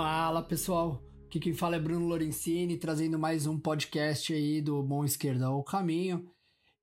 Fala pessoal, aqui quem fala é Bruno Lorenzini, trazendo mais um podcast aí do Mão Esquerda ao Caminho.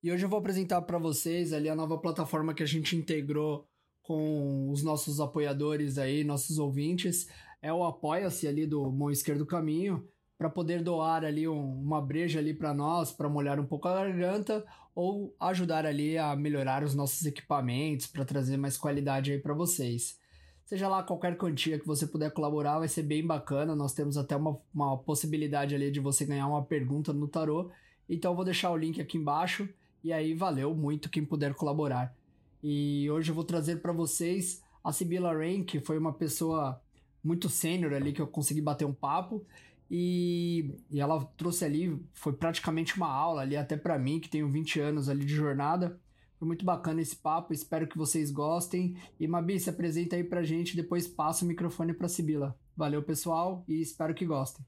E hoje eu vou apresentar para vocês ali a nova plataforma que a gente integrou com os nossos apoiadores aí, nossos ouvintes. É o Apoia-se ali do Mão Esquerdo Caminho, para poder doar ali um, uma breja ali para nós, para molhar um pouco a garganta ou ajudar ali a melhorar os nossos equipamentos, para trazer mais qualidade aí para vocês. Seja lá qualquer quantia que você puder colaborar, vai ser bem bacana. Nós temos até uma, uma possibilidade ali de você ganhar uma pergunta no tarô. Então eu vou deixar o link aqui embaixo. E aí valeu muito quem puder colaborar. E hoje eu vou trazer para vocês a Sibila Rain, que foi uma pessoa muito sênior ali que eu consegui bater um papo. E, e ela trouxe ali, foi praticamente uma aula ali, até para mim, que tenho 20 anos ali de jornada. Foi muito bacana esse papo, espero que vocês gostem. E Mabi, se apresenta aí pra gente, depois passa o microfone pra Sibila. Valeu, pessoal, e espero que gostem.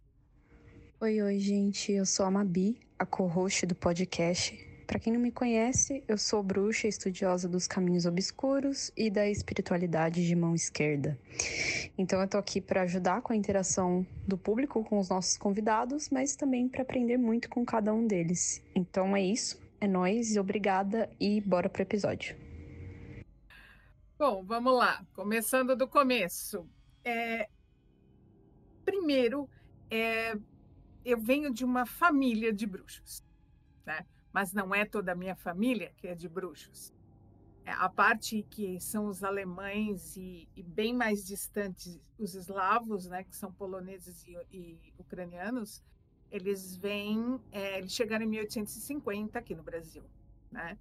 Oi, oi, gente, eu sou a Mabi, a co-host do podcast. Para quem não me conhece, eu sou bruxa estudiosa dos caminhos obscuros e da espiritualidade de mão esquerda. Então eu tô aqui para ajudar com a interação do público com os nossos convidados, mas também para aprender muito com cada um deles. Então é isso. É nóis, obrigada e bora pro episódio. Bom, vamos lá. Começando do começo. É... Primeiro, é... eu venho de uma família de bruxos, né? mas não é toda a minha família que é de bruxos. É, a parte que são os alemães e, e, bem mais distantes os eslavos, né, que são poloneses e, e ucranianos, eles vêm, é, eles chegaram em 1850 aqui no Brasil, né?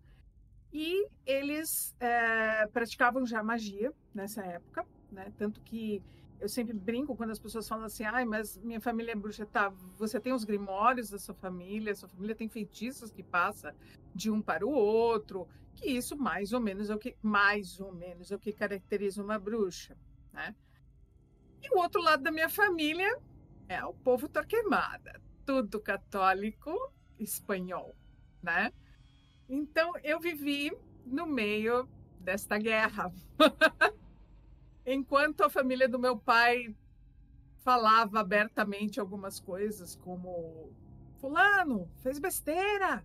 E eles é, praticavam já magia nessa época, né? Tanto que eu sempre brinco quando as pessoas falam assim, ai, mas minha família é bruxa, tá? Você tem os grimórios da sua família, sua família tem feitiços que passa de um para o outro, que isso mais ou menos é o que mais ou menos é o que caracteriza uma bruxa, né? E o outro lado da minha família é o povo Torquemada, tudo católico espanhol, né? Então eu vivi no meio desta guerra. Enquanto a família do meu pai falava abertamente algumas coisas, como fulano fez besteira,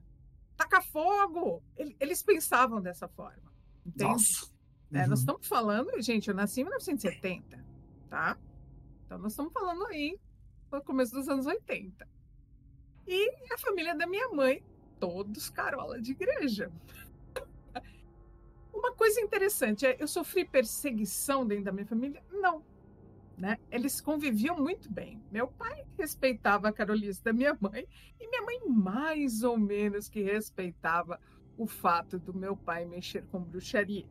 taca fogo. Eles pensavam dessa forma. Entende? Nossa. É, uhum. Nós estamos falando, gente, eu nasci em 1970, tá? Então nós estamos falando aí no começo dos anos 80. E a família da minha mãe, todos carola de igreja. Uma coisa interessante é, eu sofri perseguição dentro da minha família? Não. Né? Eles conviviam muito bem. Meu pai respeitava a carolice da minha mãe e minha mãe mais ou menos que respeitava o fato do meu pai mexer com bruxaria.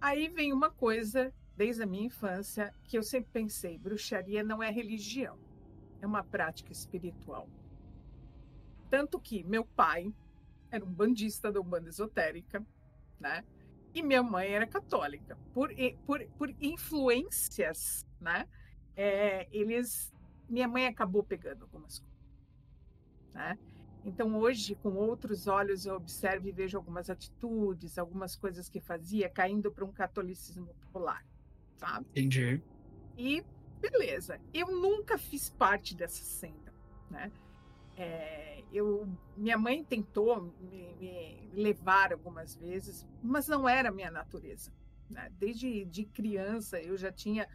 Aí vem uma coisa desde a minha infância que eu sempre pensei, bruxaria não é religião, é uma prática espiritual. Tanto que meu pai era um bandista da Umbanda Esotérica, né? E minha mãe era católica. Por, por, por influências, né? É, eles... Minha mãe acabou pegando algumas coisas, né? Então, hoje, com outros olhos, eu observo e vejo algumas atitudes, algumas coisas que fazia, caindo para um catolicismo popular, sabe? Entendi. E, beleza. Eu nunca fiz parte dessa senda, né? É, eu, minha mãe tentou me, me, levar algumas vezes, mas não era minha natureza. Né? Desde de criança eu já tinha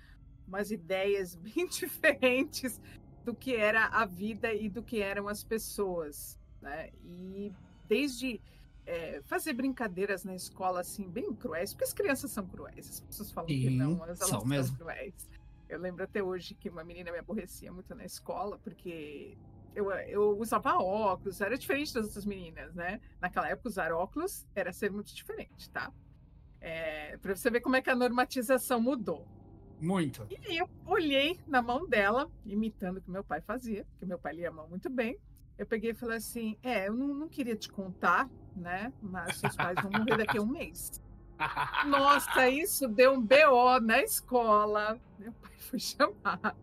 umas ideias bem diferentes do que era a vida e do que eram as pessoas. Né? E desde é, fazer brincadeiras na escola assim bem cruéis, porque as crianças são cruéis, as pessoas falam que não, mas elas são, são cruéis. Eu lembro até hoje que uma menina me aborrecia muito na escola, porque eu, eu usava óculos, era diferente das outras meninas, né? Naquela época, usar óculos era ser muito diferente, tá? É, para você ver como é que a normatização mudou. Muito. E aí eu olhei na mão dela, imitando o que meu pai fazia, porque meu pai lia a mão muito bem. Eu peguei e falei assim: É, eu não, não queria te contar, né? Mas seus pais vão morrer daqui a um mês. Nossa, isso deu um BO na escola. Meu pai foi chamado.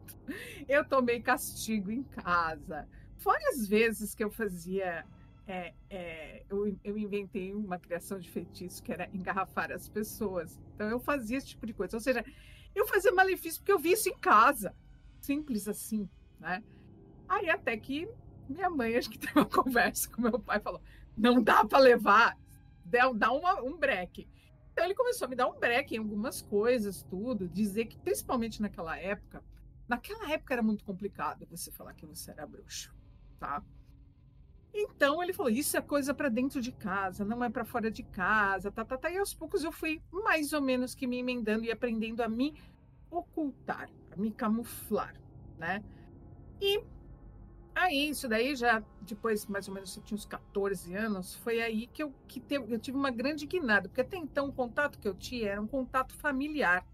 Eu tomei castigo em casa. Fora as vezes que eu fazia. É, é, eu, eu inventei uma criação de feitiço que era engarrafar as pessoas. Então eu fazia esse tipo de coisa. Ou seja, eu fazia malefício porque eu vi isso em casa. simples assim, né? Aí até que minha mãe acho que teve uma conversa com meu pai falou: não dá para levar, dá uma, um break. Então ele começou a me dar um break em algumas coisas, tudo, dizer que principalmente naquela época, naquela época era muito complicado você falar que você era bruxo, tá? Então ele falou: isso é coisa para dentro de casa, não é para fora de casa, tá, tá, tá. E aos poucos eu fui mais ou menos que me emendando e aprendendo a me ocultar, a me camuflar, né? E aí, isso daí já depois, mais ou menos, eu tinha uns 14 anos, foi aí que eu, que eu tive uma grande guinada, porque até então o contato que eu tinha era um contato familiar,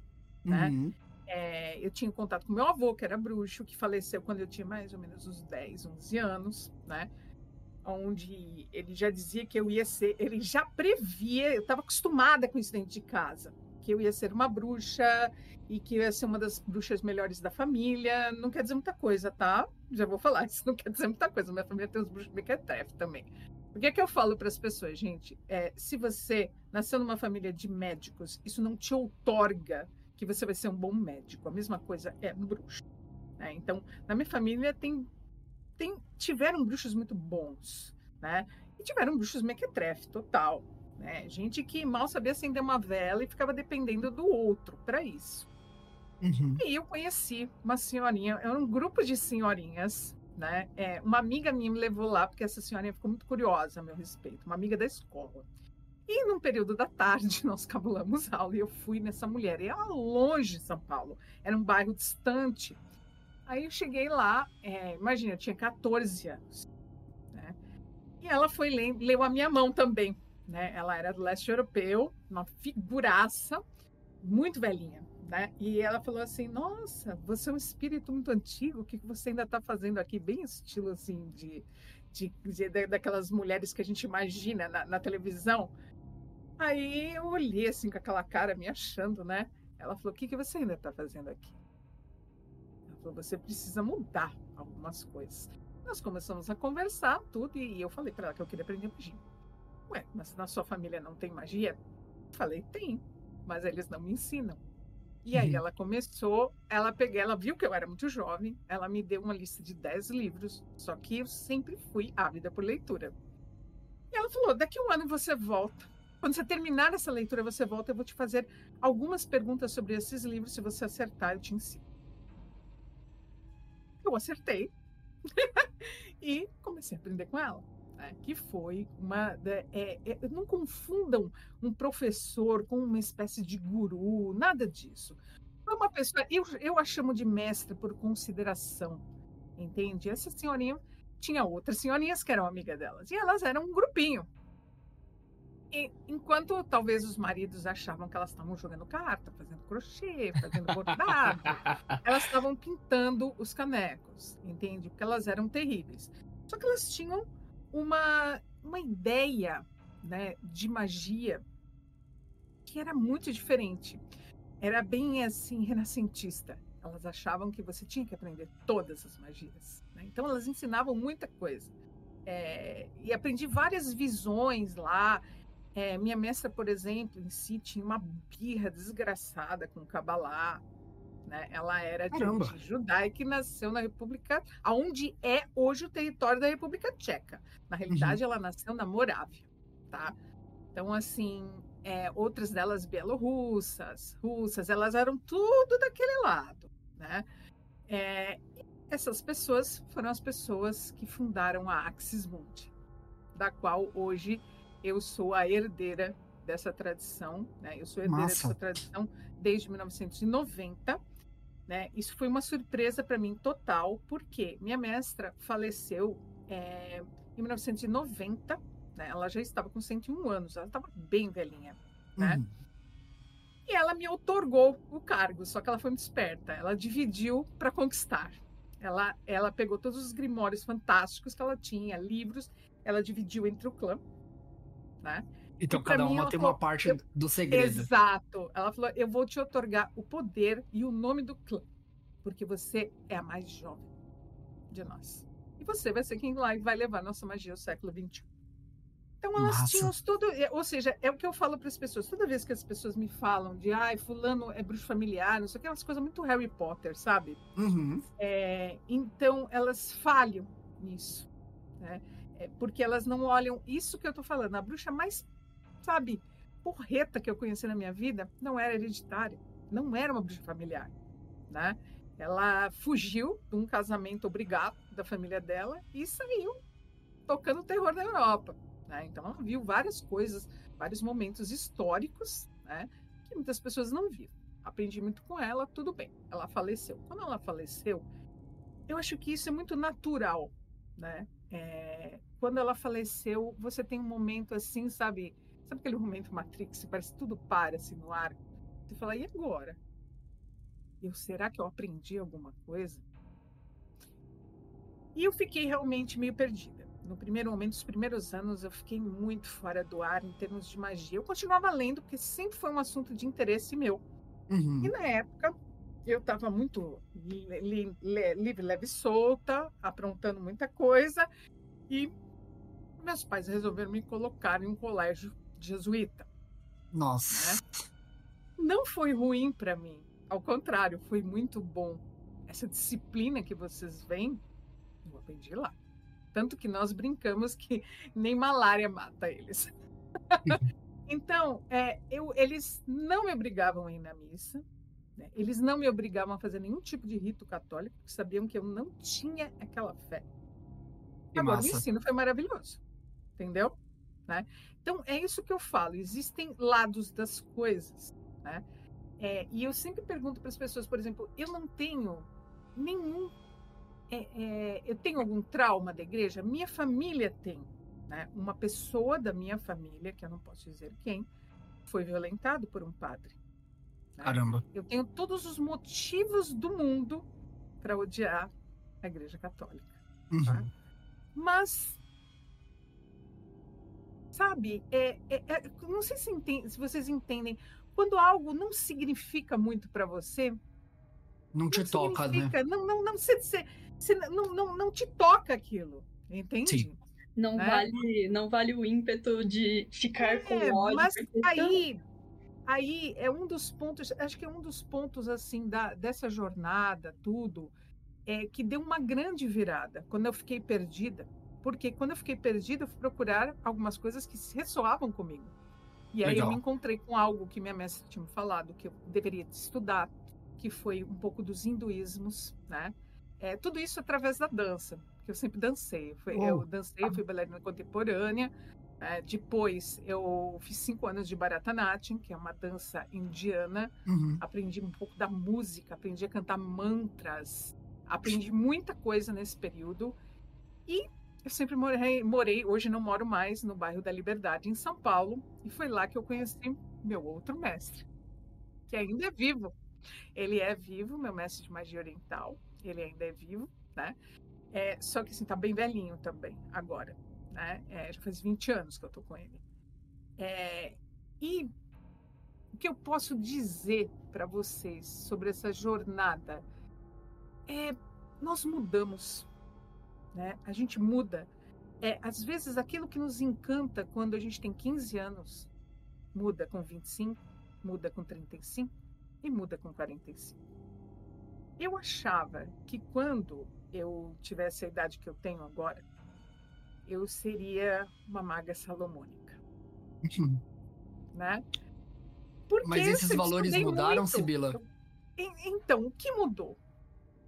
né? Uhum. É, eu tinha contato com meu avô, que era bruxo, que faleceu quando eu tinha mais ou menos uns 10, 11 anos, né? Onde ele já dizia que eu ia ser, ele já previa, eu estava acostumada com isso dentro de casa, que eu ia ser uma bruxa e que eu ia ser uma das bruxas melhores da família. Não quer dizer muita coisa, tá? Já vou falar, isso não quer dizer muita coisa. Minha família tem os bruxos mequetrefe também. O que é que eu falo para as pessoas, gente? É, se você nasceu numa família de médicos, isso não te outorga que você vai ser um bom médico. A mesma coisa é um bruxo. Né? Então, na minha família tem, tem tiveram bruxos muito bons, né? E tiveram bruxos mequetrefe, total. Né? Gente que mal sabia acender uma vela e ficava dependendo do outro para isso. Uhum. E eu conheci uma senhorinha, era um grupo de senhorinhas, né? É, uma amiga minha me levou lá porque essa senhorinha ficou muito curiosa a meu respeito, uma amiga da escola. E num período da tarde nós cabulamos aula e eu fui nessa mulher. E ela longe de São Paulo, era um bairro distante. Aí eu cheguei lá, é, imagina, eu tinha 14 anos. Né? E ela foi ler, leu a minha mão também. Né? Ela era do leste europeu, uma figuraça, muito velhinha. Né? E ela falou assim: Nossa, você é um espírito muito antigo, o que você ainda está fazendo aqui? Bem estilo assim de, de, de, daquelas mulheres que a gente imagina na, na televisão. Aí eu olhei assim com aquela cara me achando, né? Ela falou: O que, que você ainda está fazendo aqui? Ela falou: Você precisa mudar algumas coisas. Nós começamos a conversar tudo e eu falei para ela que eu queria aprender magia. Ué, mas na sua família não tem magia? Falei: Tem, mas eles não me ensinam. E aí uhum. ela começou, ela pegou, ela viu que eu era muito jovem, ela me deu uma lista de 10 livros, só que eu sempre fui ávida por leitura. E ela falou: daqui um ano você volta. Quando você terminar essa leitura, você volta, eu vou te fazer algumas perguntas sobre esses livros, se você acertar, eu te ensino. Eu acertei. e comecei a aprender com ela né, que foi uma. É, é, não confundam um professor com uma espécie de guru, nada disso. Foi uma pessoa. Eu, eu a chamo de mestre por consideração, entende? Essa senhorinha tinha outras senhorinhas que eram amigas delas, e elas eram um grupinho. E, enquanto talvez os maridos achavam que elas estavam jogando carta, fazendo crochê, fazendo bordado, elas estavam pintando os canecos, entende? Porque elas eram terríveis. Só que elas tinham uma, uma ideia né, de magia que era muito diferente. Era bem assim, renascentista. Elas achavam que você tinha que aprender todas as magias. Né? Então, elas ensinavam muita coisa. É, e aprendi várias visões lá. É, minha mestra, por exemplo, em si, tinha uma birra desgraçada com o Kabbalah. Né? Ela era de origem judaica e nasceu na República, aonde é hoje o território da República Tcheca. Na realidade, uhum. ela nasceu na Morávia, tá? Então, assim, é, outras delas bielorrussas, russas, elas eram tudo daquele lado, né? É, essas pessoas foram as pessoas que fundaram a Axis Mundi, da qual hoje eu sou a herdeira dessa tradição, né? Eu sou herdeira Massa. dessa tradição desde 1990 né? Isso foi uma surpresa para mim total, porque minha mestra faleceu é, em 1990, né? ela já estava com 101 anos, ela estava bem velhinha. Né? Uhum. E ela me otorgou o cargo, só que ela foi muito esperta, ela dividiu para conquistar. Ela, ela pegou todos os grimórios fantásticos que ela tinha, livros, ela dividiu entre o clã, né? Então, cada uma tem falou, uma parte eu, do segredo. Exato. Ela falou: eu vou te otorgar o poder e o nome do clã, porque você é a mais jovem de nós. E você vai ser quem lá vai levar nossa magia ao século XXI. Então elas Nossa. tinham tudo, é, ou seja, é o que eu falo para as pessoas. Toda vez que as pessoas me falam de, ai, fulano é bruxo familiar, não sei o que, umas coisas muito Harry Potter, sabe? Uhum. É, então elas falham nisso, né? É, porque elas não olham isso que eu estou falando. A bruxa mais, sabe, porreta que eu conheci na minha vida não era hereditária, não era uma bruxa familiar, né? Ela fugiu de um casamento obrigado da família dela e saiu tocando terror na Europa. Né? Então, ela viu várias coisas, vários momentos históricos né, que muitas pessoas não viram. Aprendi muito com ela, tudo bem. Ela faleceu. Quando ela faleceu, eu acho que isso é muito natural. Né? É, quando ela faleceu, você tem um momento assim, sabe? Sabe aquele momento Matrix, parece que tudo para assim no ar? Você fala, e agora? Eu, será que eu aprendi alguma coisa? E eu fiquei realmente meio perdida. No primeiro momento, os primeiros anos, eu fiquei muito fora do ar em termos de magia. Eu continuava lendo, porque sempre foi um assunto de interesse meu. Uhum. E na época, eu estava muito livre, leve e solta, aprontando muita coisa. E meus pais resolveram me colocar em um colégio jesuíta. Nossa. Né? Não foi ruim para mim. Ao contrário, foi muito bom. Essa disciplina que vocês veem, eu aprendi lá. Tanto que nós brincamos que nem malária mata eles. então, é, eu, eles não me obrigavam a ir na missa, né? eles não me obrigavam a fazer nenhum tipo de rito católico, porque sabiam que eu não tinha aquela fé. Que Agora, massa. o ensino foi maravilhoso, entendeu? Né? Então, é isso que eu falo. Existem lados das coisas. Né? É, e eu sempre pergunto para as pessoas, por exemplo, eu não tenho nenhum. É, é, eu tenho algum trauma da igreja? Minha família tem. Né? Uma pessoa da minha família, que eu não posso dizer quem, foi violentado por um padre. Né? Caramba. Eu tenho todos os motivos do mundo para odiar a igreja católica. Tá? Uhum. Tá? Mas sabe? É, é, é, não sei se, entende, se, vocês entendem quando algo não significa muito para você. Não te não toca, né? Não, não, não, você, você, não, não, não te toca aquilo, entende? Sim. Não, né? vale, não vale o ímpeto de ficar é, com ódio. Mas aí, aí é um dos pontos, acho que é um dos pontos assim da, dessa jornada, tudo, é que deu uma grande virada. Quando eu fiquei perdida, porque quando eu fiquei perdida, eu fui procurar algumas coisas que ressoavam comigo. E aí Legal. eu me encontrei com algo que minha mestra tinha me falado, que eu deveria estudar, que foi um pouco dos hinduísmos, né? É, tudo isso através da dança, que eu sempre dancei. Eu, oh. eu dancei, fui bailarina contemporânea. É, depois eu fiz cinco anos de Bharatanatyam, que é uma dança indiana. Uhum. Aprendi um pouco da música, aprendi a cantar mantras, aprendi muita coisa nesse período. E eu sempre morei, morei, hoje não moro mais, no bairro da Liberdade, em São Paulo, e foi lá que eu conheci meu outro mestre, que ainda é vivo. Ele é vivo, meu mestre de magia oriental, ele ainda é vivo, né? É, só que assim, tá bem velhinho também, agora, né? É, já faz 20 anos que eu tô com ele. É, e o que eu posso dizer para vocês sobre essa jornada é nós mudamos né? A gente muda. É, às vezes aquilo que nos encanta quando a gente tem 15 anos muda com 25, muda com 35 e muda com 45. Eu achava que quando eu tivesse a idade que eu tenho agora, eu seria uma maga salomônica. Uhum. Né? Porque Mas esses valores mudaram, muito. Sibila? Então, o que mudou?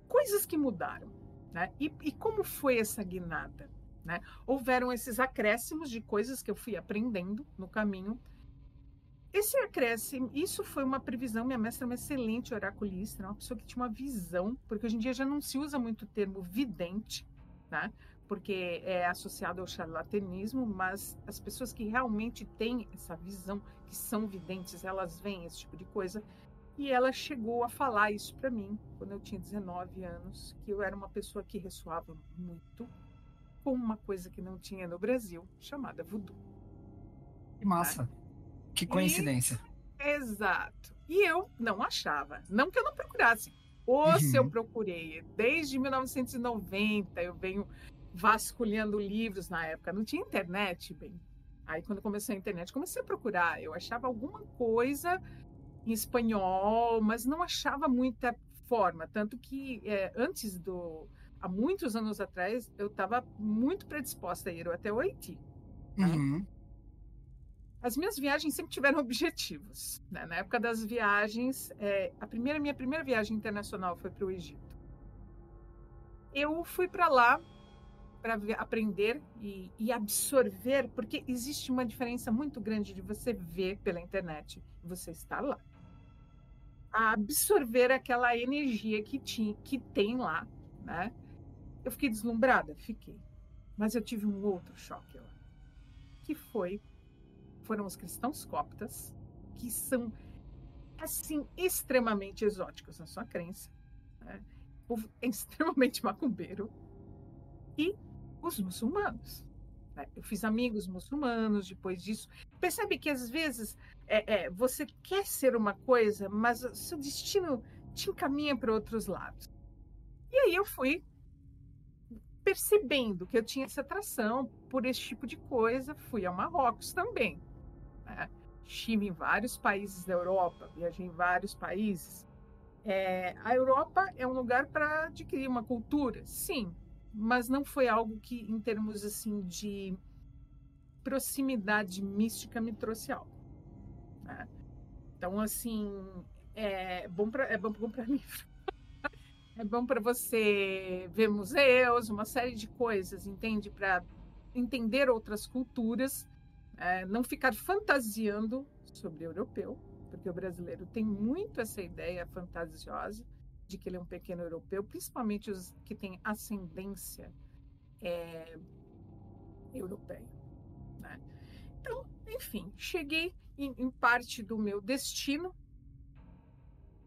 Coisas que mudaram. Né? E, e como foi essa guinada? Né? Houveram esses acréscimos de coisas que eu fui aprendendo no caminho. Esse acréscimo, isso foi uma previsão. Minha mestra é uma excelente oraculista, né? uma pessoa que tinha uma visão, porque hoje em dia já não se usa muito o termo vidente, né? Porque é associado ao charlatanismo, mas as pessoas que realmente têm essa visão, que são videntes, elas veem esse tipo de coisa. E ela chegou a falar isso para mim quando eu tinha 19 anos, que eu era uma pessoa que ressoava muito com uma coisa que não tinha no Brasil, chamada voodoo. Que massa. Né? Que coincidência. E, exato. E eu não achava, não que eu não procurasse. Ou uhum. se eu procurei, desde 1990 eu venho vasculhando livros na época, não tinha internet, bem. Aí, quando comecei a internet, comecei a procurar. Eu achava alguma coisa em espanhol, mas não achava muita forma. Tanto que é, antes do. Há muitos anos atrás, eu estava muito predisposta a ir até o Haiti. Né? Uhum. As minhas viagens sempre tiveram objetivos. Né? Na época das viagens, é, a primeira minha primeira viagem internacional foi para o Egito. Eu fui para lá para aprender e, e, absorver, porque existe uma diferença muito grande de você ver pela internet você estar lá. A absorver aquela energia que, tinha, que tem lá, né? Eu fiquei deslumbrada, fiquei. Mas eu tive um outro choque lá, que foi foram os cristãos coptas, que são assim extremamente exóticos na sua crença, né? é extremamente macumbeiro e os muçulmanos. Né? Eu fiz amigos muçulmanos depois disso. Percebe que às vezes é, é, você quer ser uma coisa, mas o seu destino te encaminha para outros lados. E aí eu fui percebendo que eu tinha essa atração por esse tipo de coisa, fui ao Marrocos também. Né? Estive em vários países da Europa, viajei em vários países. É, a Europa é um lugar para adquirir uma cultura, sim, mas não foi algo que, em termos assim de proximidade mística, me trouxe algo. Né? Então, assim, é bom para é bom, bom para livro. é bom para você ver museus, uma série de coisas, entende? Para entender outras culturas, é, não ficar fantasiando sobre o europeu, porque o brasileiro tem muito essa ideia fantasiosa de que ele é um pequeno europeu, principalmente os que têm ascendência é, europeia. Né? Então, enfim, cheguei em, em, parte do meu destino.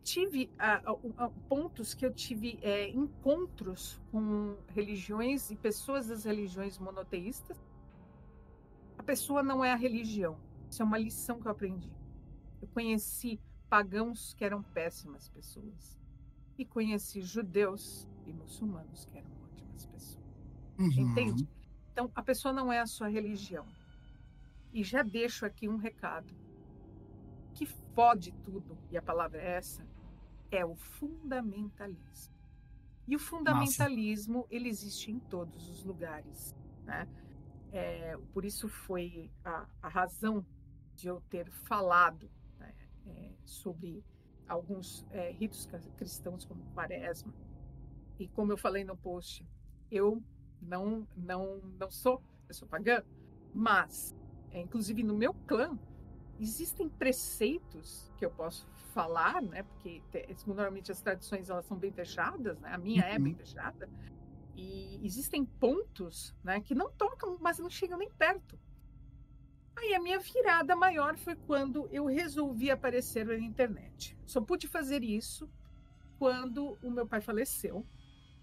Tive pontos que eu tive é, encontros com religiões e pessoas das religiões monoteístas. A pessoa não é a religião. Isso é uma lição que eu aprendi. Eu conheci pagãos que eram péssimas pessoas e conheci judeus e muçulmanos que eram ótimas pessoas. Uhum. Entende? Então, a pessoa não é a sua religião. E já deixo aqui um recado. Que fode tudo, e a palavra é essa, é o fundamentalismo. E o fundamentalismo, Nossa. ele existe em todos os lugares. Né? É, por isso foi a, a, razão de eu ter falado né, é, sobre alguns é, ritos cristãos como quaresma. E como eu falei no post, eu não não não sou, eu sou pagã, mas é, inclusive no meu clã existem preceitos que eu posso falar, né? Porque normalmente as tradições elas são bem fechadas, né? A minha uhum. é bem uhum. fechada. E existem pontos, né, que não tocam, mas não chegam nem perto. Aí a minha virada maior foi quando eu resolvi aparecer na internet. Só pude fazer isso quando o meu pai faleceu,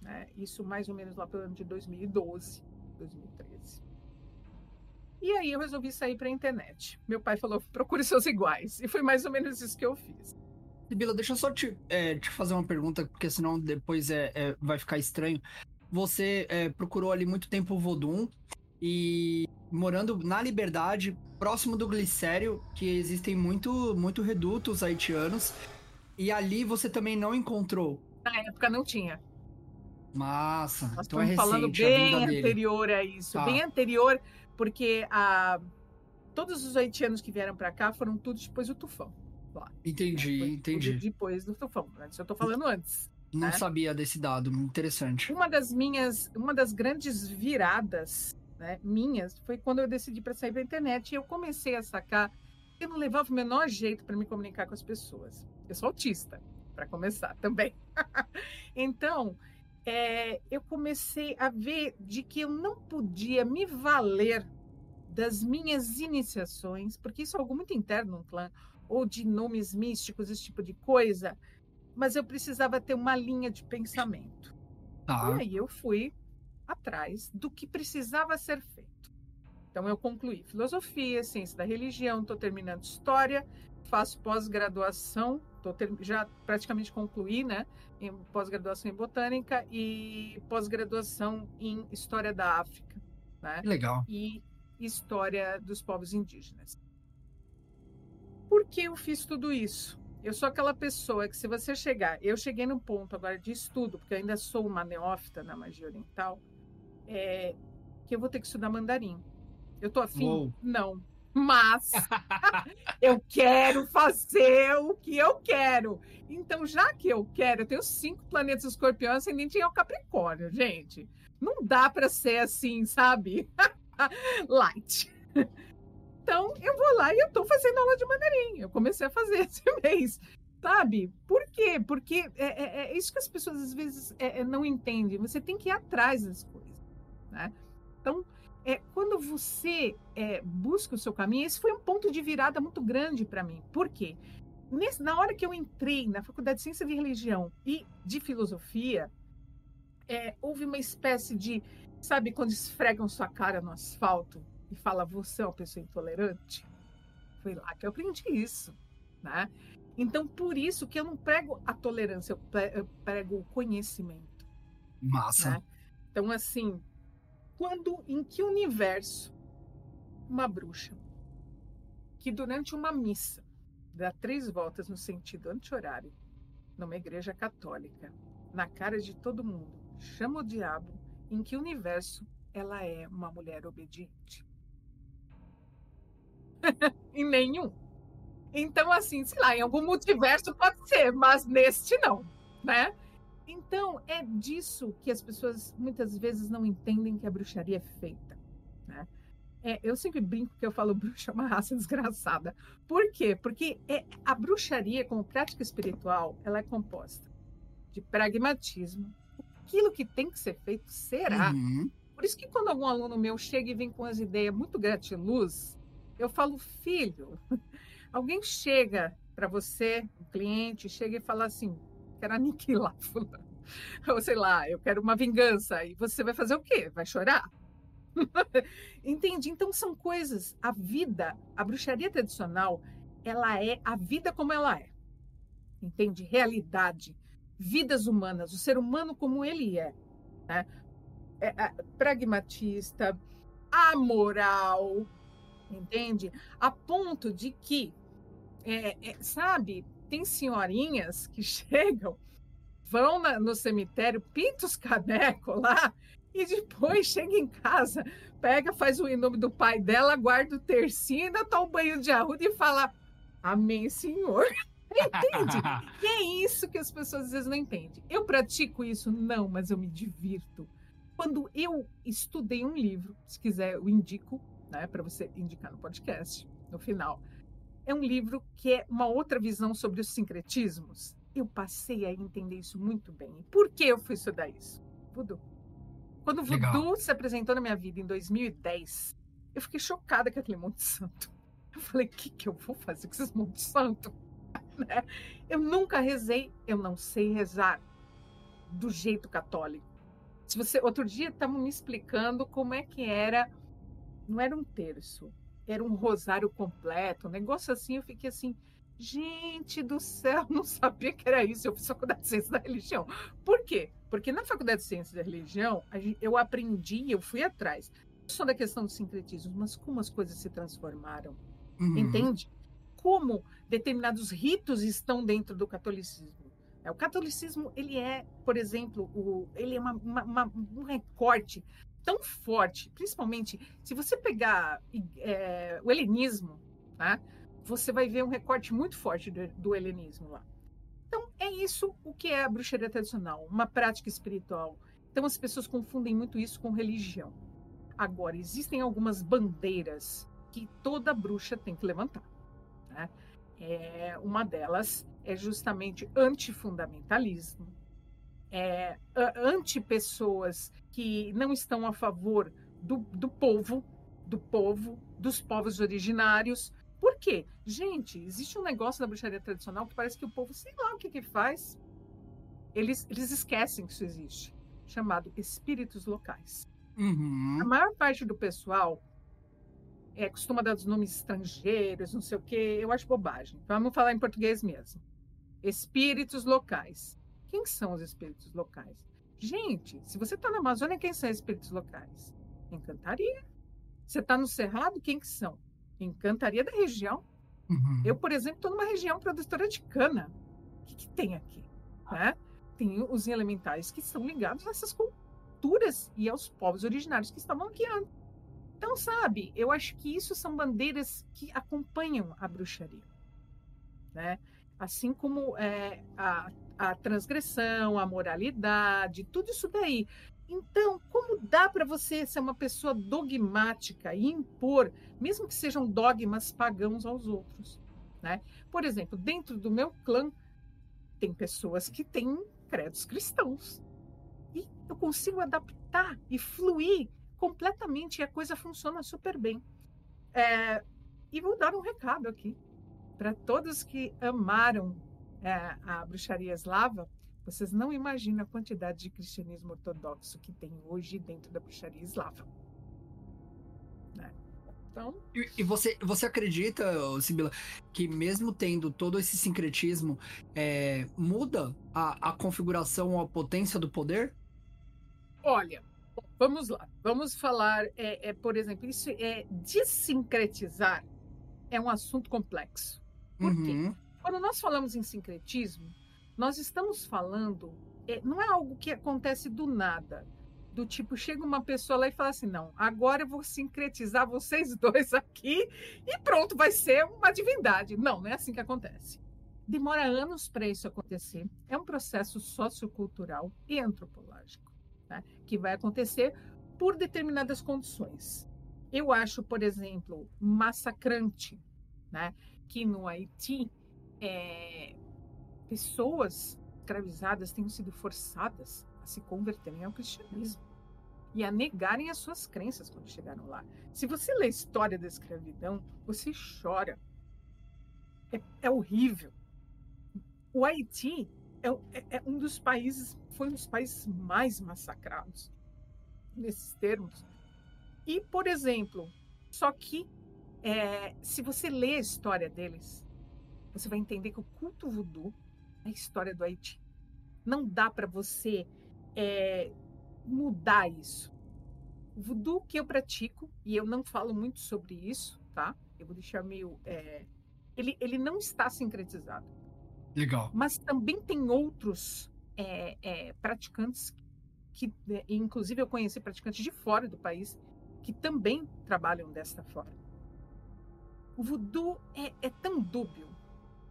né? Isso mais ou menos lá pelo ano de 2012, 2013. E aí eu resolvi sair para a internet. Meu pai falou: procure seus iguais. E foi mais ou menos isso que eu fiz. Sibila, deixa eu só te, é, te fazer uma pergunta, porque senão depois é, é vai ficar estranho. Você é, procurou ali muito tempo o Vodun e morando na Liberdade, próximo do Glicério, que existem muito, muito redutos haitianos. E ali você também não encontrou? Na época não tinha. Massa. Nós então é recente, falando bem anterior a isso, tá. bem anterior, porque a, todos os haitianos que vieram para cá foram todos depois do tufão. Lá. Entendi, Foi entendi. Depois do tufão. Isso eu estou falando antes. Não né? sabia desse dado, interessante. Uma das minhas, uma das grandes viradas né, minhas, foi quando eu decidi para sair para a internet e eu comecei a sacar que eu não levava o menor jeito para me comunicar com as pessoas. Eu sou autista, para começar também. então, é, eu comecei a ver de que eu não podia me valer das minhas iniciações, porque isso é algo muito interno no clã, ou de nomes místicos, esse tipo de coisa, mas eu precisava ter uma linha de pensamento. Ah. E aí eu fui atrás do que precisava ser feito. Então, eu concluí filosofia, ciência da religião, estou terminando história, faço pós-graduação, já praticamente concluí, né? Em pós-graduação em botânica e pós-graduação em história da África. Né? Legal. E história dos povos indígenas. Por que eu fiz tudo isso? Eu sou aquela pessoa que, se você chegar, eu cheguei no ponto agora de estudo, porque eu ainda sou uma neófita na magia oriental, é, que eu vou ter que estudar mandarim. Eu tô afim? Uou. Não. Mas eu quero fazer o que eu quero. Então, já que eu quero, eu tenho cinco planetas escorpião ascendente em Capricórnio, gente. Não dá para ser assim, sabe? Light. Então, eu vou lá e eu estou fazendo aula de mandarim. Eu comecei a fazer esse mês, sabe? Por quê? Porque é, é, é isso que as pessoas às vezes é, é, não entendem. Você tem que ir atrás das coisas, né? Então, é, quando você é, busca o seu caminho, esse foi um ponto de virada muito grande para mim. Por quê? Nesse, na hora que eu entrei na Faculdade de Ciência de Religião e de Filosofia, é, houve uma espécie de, sabe, quando esfregam sua cara no asfalto e fala você é uma pessoa intolerante? Foi lá que eu aprendi isso, né? Então, por isso que eu não prego a tolerância, eu prego o conhecimento. Massa. Né? Então, assim, quando, em que universo uma bruxa que durante uma missa dá três voltas no sentido anti-horário, numa igreja católica, na cara de todo mundo, chama o diabo, em que universo ela é uma mulher obediente? em nenhum. Então, assim, sei lá, em algum multiverso pode ser, mas neste não, né? Então, é disso que as pessoas muitas vezes não entendem que a bruxaria é feita, né? É, eu sempre brinco que eu falo bruxa é uma raça desgraçada. Por quê? Porque é, a bruxaria, como prática espiritual, ela é composta de pragmatismo. Aquilo que tem que ser feito será. Uhum. Por isso que quando algum aluno meu chega e vem com as ideias muito gratiluz, eu falo, filho, alguém chega para você, um cliente, chega e fala assim, quero aniquilar fulano. Ou sei lá, eu quero uma vingança. E você vai fazer o quê? Vai chorar? Entendi. Então são coisas. A vida, a bruxaria tradicional, ela é a vida como ela é. Entende? Realidade. Vidas humanas, o ser humano como ele é. Né? é, é pragmatista, amoral, entende? A ponto de que, é, é, sabe, tem senhorinhas que chegam, vão na, no cemitério, pintam os canecos lá e depois chega em casa, pega, faz o nome do pai dela, guarda o tercinho, ainda toma um banho de arruda e fala: Amém, Senhor. Entende? e é isso que as pessoas às vezes não entendem. Eu pratico isso? Não, mas eu me divirto. Quando eu estudei um livro, se quiser, eu indico, né, para você indicar no podcast, no final. É um livro que é uma outra visão sobre os sincretismos. Eu passei a entender isso muito bem. Por que eu fui estudar isso? Voodoo. Quando o Voodoo se apresentou na minha vida em 2010, eu fiquei chocada com aquele Monte Santo. Eu falei, o que, que eu vou fazer com esses Monte Santo? Né? eu nunca rezei, eu não sei rezar do jeito católico. Se você outro dia estavam me explicando como é que era não era um terço, era um rosário completo, um negócio assim. Eu fiquei assim, gente do céu, não sabia que era isso. Eu fiz faculdade de ciência da religião. Por quê? Porque na faculdade de ciência da religião, eu aprendi, eu fui atrás, não só da questão do sincretismo, mas como as coisas se transformaram. Uhum. Entende? Como determinados ritos estão dentro do catolicismo. É, o catolicismo, ele é, por exemplo, o, ele é uma, uma, uma, um recorte tão forte, principalmente se você pegar é, o helenismo, né, você vai ver um recorte muito forte do, do helenismo lá. Então, é isso o que é a bruxaria tradicional, uma prática espiritual. Então, as pessoas confundem muito isso com religião. Agora, existem algumas bandeiras que toda bruxa tem que levantar. Né? É, uma delas é justamente antifundamentalismo, é, anti-pessoas que não estão a favor do, do povo, do povo, dos povos originários. Por quê? Gente, existe um negócio na bruxaria tradicional que parece que o povo, sei lá o que que faz. Eles, eles esquecem que isso existe, chamado espíritos locais. Uhum. A maior parte do pessoal é, costuma dar os nomes estrangeiros, não sei o quê. Eu acho bobagem. Vamos falar em português mesmo. Espíritos locais. Quem são os espíritos locais? Gente, se você está na Amazônia, quem são espíritos locais? Encantaria. Você está no Cerrado, quem que são? Encantaria da região. Uhum. Eu, por exemplo, estou numa região produtora de cana. O que, que tem aqui? Né? Tem os elementais que são ligados a essas culturas e aos povos originários que estavam aqui antes. Então, sabe, eu acho que isso são bandeiras que acompanham a bruxaria. Né? Assim como é, a, a transgressão, a moralidade, tudo isso daí. Então, como dá para você ser uma pessoa dogmática e impor, mesmo que sejam dogmas pagãos aos outros? Né? Por exemplo, dentro do meu clã, tem pessoas que têm credos cristãos. E eu consigo adaptar e fluir completamente e a coisa funciona super bem. É, e vou dar um recado aqui para todos que amaram a bruxaria eslava. Vocês não imaginam a quantidade de cristianismo ortodoxo que tem hoje dentro da bruxaria eslava. Né? Então... E, e, você, você acredita, Sibila, que mesmo tendo todo esse sincretismo, é, muda a, a configuração, a potência do poder? Olha, Vamos lá, vamos falar, é, é, por exemplo, isso é desincretizar é um assunto complexo. Por uhum. quê? Quando nós falamos em sincretismo, nós estamos falando, é, não é algo que acontece do nada, do tipo, chega uma pessoa lá e fala assim, não, agora eu vou sincretizar vocês dois aqui e pronto, vai ser uma divindade. Não, não é assim que acontece. Demora anos para isso acontecer. É um processo sociocultural e antropológico né, que vai acontecer por determinadas condições. Eu acho, por exemplo, massacrante né, que no Haiti é, pessoas escravizadas tenham sido forçadas a se converterem ao cristianismo e a negarem as suas crenças quando chegaram lá. Se você lê a história da escravidão, você chora. É, é horrível. O Haiti é, é, é um dos países foi um dos países mais massacrados nesses termos. E, por exemplo, só que é, se você lê a história deles, você vai entender que o culto voodoo é a história do Haiti. Não dá para você é, mudar isso. O voodoo que eu pratico, e eu não falo muito sobre isso, tá? Eu vou deixar meio. É, ele, ele não está sincretizado. Legal. Mas também tem outros é, é, praticantes que, né, inclusive, eu conheci praticantes de fora do país que também trabalham desta forma. O voodoo é, é tão dúbio,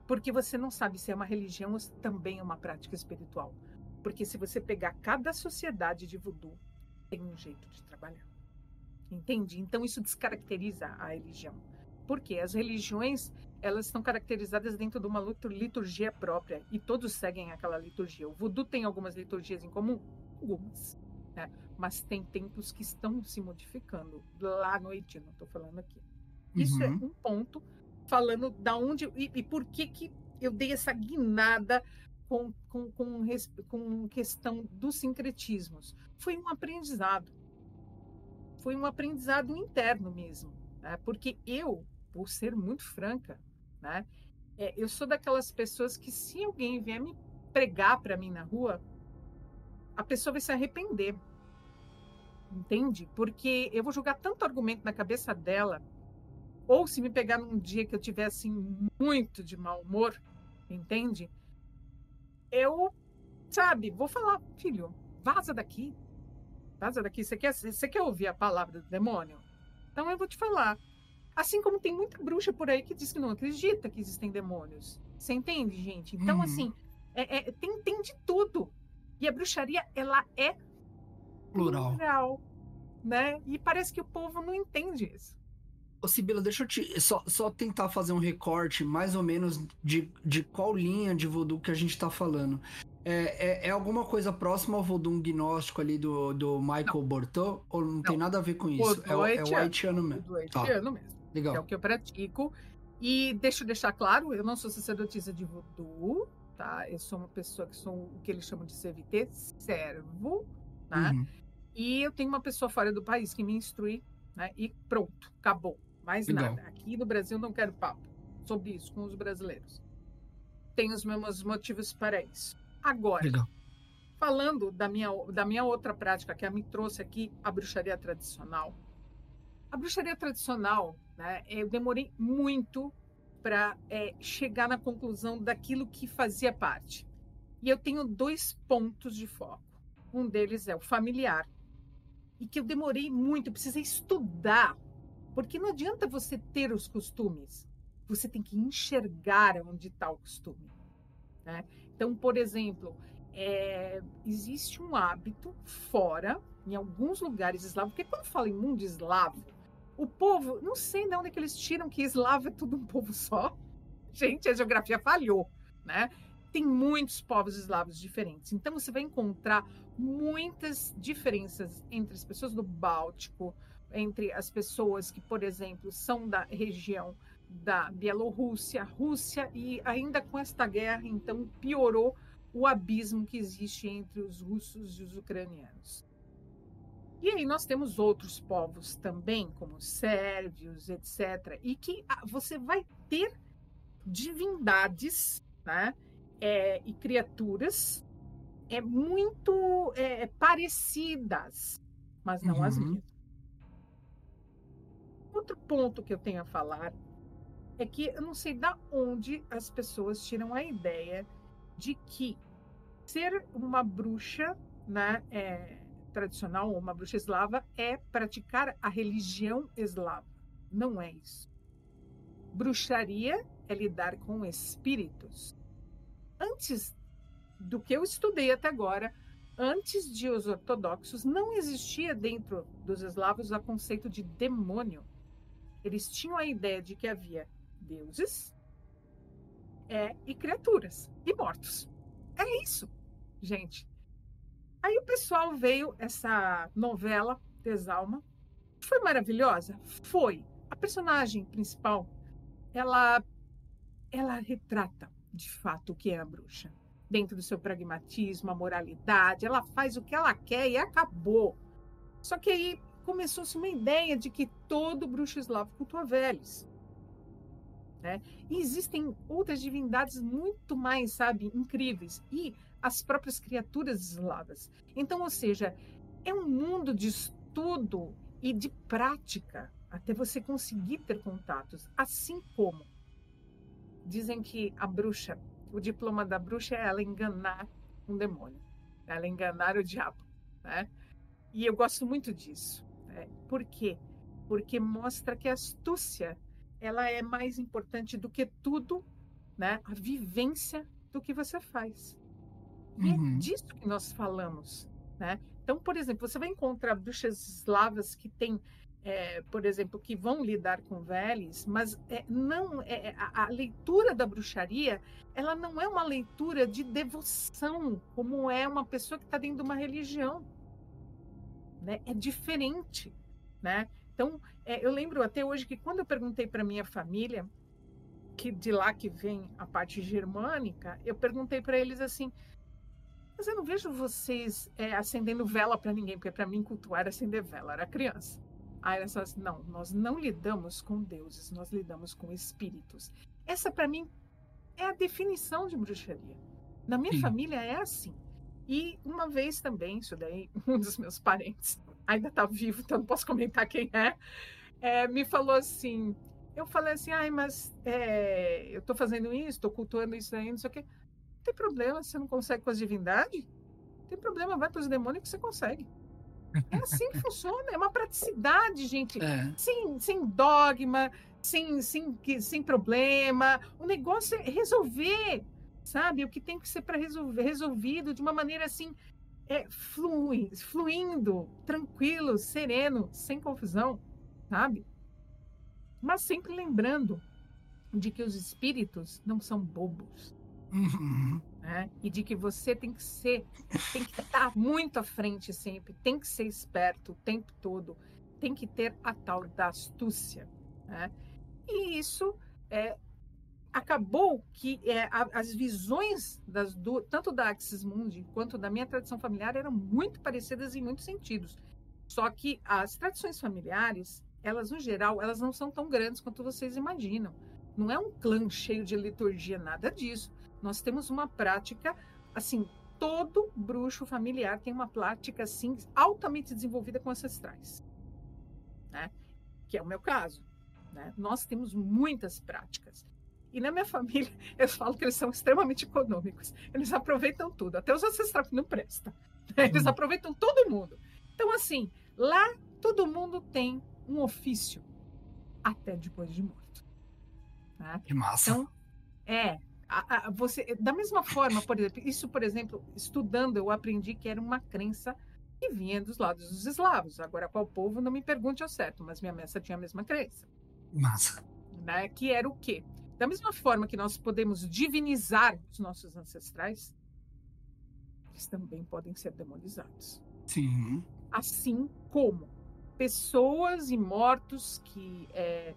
porque você não sabe se é uma religião ou se também é uma prática espiritual. Porque se você pegar cada sociedade de voodoo, tem um jeito de trabalhar. Entende? Então isso descaracteriza a religião. Porque as religiões elas estão caracterizadas dentro de uma liturgia própria e todos seguem aquela liturgia. O voodoo tem algumas liturgias em comum, algumas, né? mas tem templos que estão se modificando lá no Haiti, não estou falando aqui. Isso é uhum. é um ponto falando da onde e, e, por que que eu dei essa guinada com, com, com, com questão dos sincretismos. Foi um aprendizado. Foi um aprendizado interno mesmo. Né? Porque eu, por ser muito franca, né? É, eu sou daquelas pessoas que se alguém vier me pregar para mim na rua, a pessoa vai se arrepender. Entende? Porque eu vou jogar tanto argumento na cabeça dela, ou se me pegar num dia que eu tiver assim muito de mau humor, entende? Eu, sabe, vou falar, filho, vaza daqui. Vaza daqui. Você quer, você quer ouvir a palavra do demônio? Então eu vou te falar. Assim como tem muita bruxa por aí que diz que não acredita que existem demônios. Você entende, gente? Então, uhum. assim, é, é, tem, tem de tudo. E a bruxaria, ela é plural. plural. né? E parece que o povo não entende isso. Ô, Sibila, deixa eu te só, só tentar fazer um recorte mais ou menos de, de qual linha de voodoo que a gente tá falando. É, é, é alguma coisa próxima ao voodoo gnóstico ali do, do Michael Bortot? Ou não, não, tem nada a ver com isso? É, o, é o haitiano mesmo. O haitiano tá. mesmo. Legal. é o que eu pratico. E deixa eu deixar claro, eu não sou sacerdotisa de voodoo, tá? Eu sou uma pessoa que sou o que eles chamam de CVT, servo, tá? Uhum. E eu tenho uma pessoa fora do país que me instrui, né? E pronto, acabou. Mais Legal. nada. Aqui no Brasil não quero papo sobre isso com os brasileiros. Tenho os mesmos motivos para isso. Agora, Legal. falando da minha, da minha outra prática, que me trouxe aqui, a bruxaria tradicional, A bruxaria tradicional, né, eu demorei muito para é, chegar na conclusão daquilo que fazia parte. E eu tenho dois pontos de foco. Um deles é o familiar, e que eu demorei muito, eu precisei estudar, porque não adianta você ter os costumes, você tem que enxergar onde está o costume. Né? Então, por exemplo, é, existe um hábito fora, em alguns lugares eslavos, porque quando fala em mundo eslavo, o povo, não sei de onde é que eles tiram que eslavo é tudo um povo só. Gente, a geografia falhou, né? Tem muitos povos eslavos diferentes. Então você vai encontrar muitas diferenças entre as pessoas do Báltico, entre as pessoas que, por exemplo, são da região da Bielorrússia, Rússia, e ainda com esta guerra, então, piorou o abismo que existe entre os russos e os ucranianos. E aí nós temos outros povos também, como sérvios, etc., e que ah, você vai ter divindades né, é, e criaturas é muito é, parecidas, mas não uhum. as mesmas. Outro ponto que eu tenho a falar é que eu não sei da onde as pessoas tiram a ideia de que ser uma bruxa, né, é, tradicional uma bruxa eslava é praticar a religião eslava. Não é isso. Bruxaria é lidar com espíritos. Antes do que eu estudei até agora, antes de os ortodoxos, não existia dentro dos eslavos o conceito de demônio. Eles tinham a ideia de que havia deuses é, e criaturas e mortos. É isso, gente. Aí o pessoal veio essa novela Desalma. Foi maravilhosa? Foi. A personagem principal, ela ela retrata de fato o que é a bruxa. Dentro do seu pragmatismo, a moralidade, ela faz o que ela quer e acabou. Só que aí começou-se uma ideia de que todo bruxo eslavo cultua velhos. Né? E existem outras divindades muito mais, sabe, incríveis. E as próprias criaturas eslavas. Então, ou seja, é um mundo de estudo e de prática até você conseguir ter contatos, assim como dizem que a bruxa, o diploma da bruxa é ela enganar um demônio, ela enganar o diabo, né? E eu gosto muito disso. Né? Por quê? Porque mostra que a astúcia ela é mais importante do que tudo, né? A vivência do que você faz. E é uhum. é disso que nós falamos, né? Então, por exemplo, você vai encontrar bruxas eslavas que têm, é, por exemplo, que vão lidar com velhos, mas é, não é, é, a, a, leitura da bruxaria, ela não é uma leitura de devoção, como é uma pessoa que está dentro de uma religião, né? É diferente, né? Então, é, eu lembro até hoje que quando eu perguntei para minha família, que de lá que vem a parte germânica, eu perguntei para eles assim: mas eu não vejo vocês é, acendendo vela para ninguém, porque para mim cultuar era acender vela, era criança. Aí elas assim, não, nós não lidamos com deuses, nós lidamos com espíritos. Essa para mim é a definição de bruxaria. Na minha Sim. família é assim. E uma vez também, isso daí, um dos meus parentes ainda está vivo, então não posso comentar quem é, é me falou assim. Eu falei assim, ai, mas é, eu estou fazendo isso, estou cultuando isso aí, não sei o quê tem problema, você não consegue com as divindades? Tem problema, vai para os demônios que você consegue. É assim que funciona, é uma praticidade, gente. É. Sem, sem dogma, sem, sem, sem problema. O negócio é resolver, sabe? O que tem que ser para resolver, resolvido de uma maneira assim, é, flui, fluindo, tranquilo, sereno, sem confusão, sabe? Mas sempre lembrando de que os espíritos não são bobos. Uhum. Né? E de que você tem que ser, tem que estar muito à frente sempre, tem que ser esperto o tempo todo, tem que ter a tal da astúcia. Né? E isso é, acabou que é, a, as visões das do, tanto da Axis Mundi quanto da minha tradição familiar eram muito parecidas em muitos sentidos. Só que as tradições familiares, elas no geral, elas não são tão grandes quanto vocês imaginam. Não é um clã cheio de liturgia, nada disso. Nós temos uma prática, assim, todo bruxo familiar tem uma prática, assim, altamente desenvolvida com ancestrais. Né? que é o meu caso. Né? Nós temos muitas práticas. E na minha família, eu falo que eles são extremamente econômicos. Eles aproveitam tudo, até os ancestrais não prestam. Né? Eles aproveitam todo mundo. Então, assim, lá todo mundo tem um ofício até depois de morto. Né? Que massa. Então, é. A, a, você, da mesma forma, por exemplo, isso, por exemplo, estudando, eu aprendi que era uma crença que vinha dos lados dos eslavos. Agora, qual povo, não me pergunte ao certo, mas minha messa tinha a mesma crença. Massa. Né? Que era o quê? Da mesma forma que nós podemos divinizar os nossos ancestrais, eles também podem ser demonizados. Sim. Assim como pessoas e mortos que é,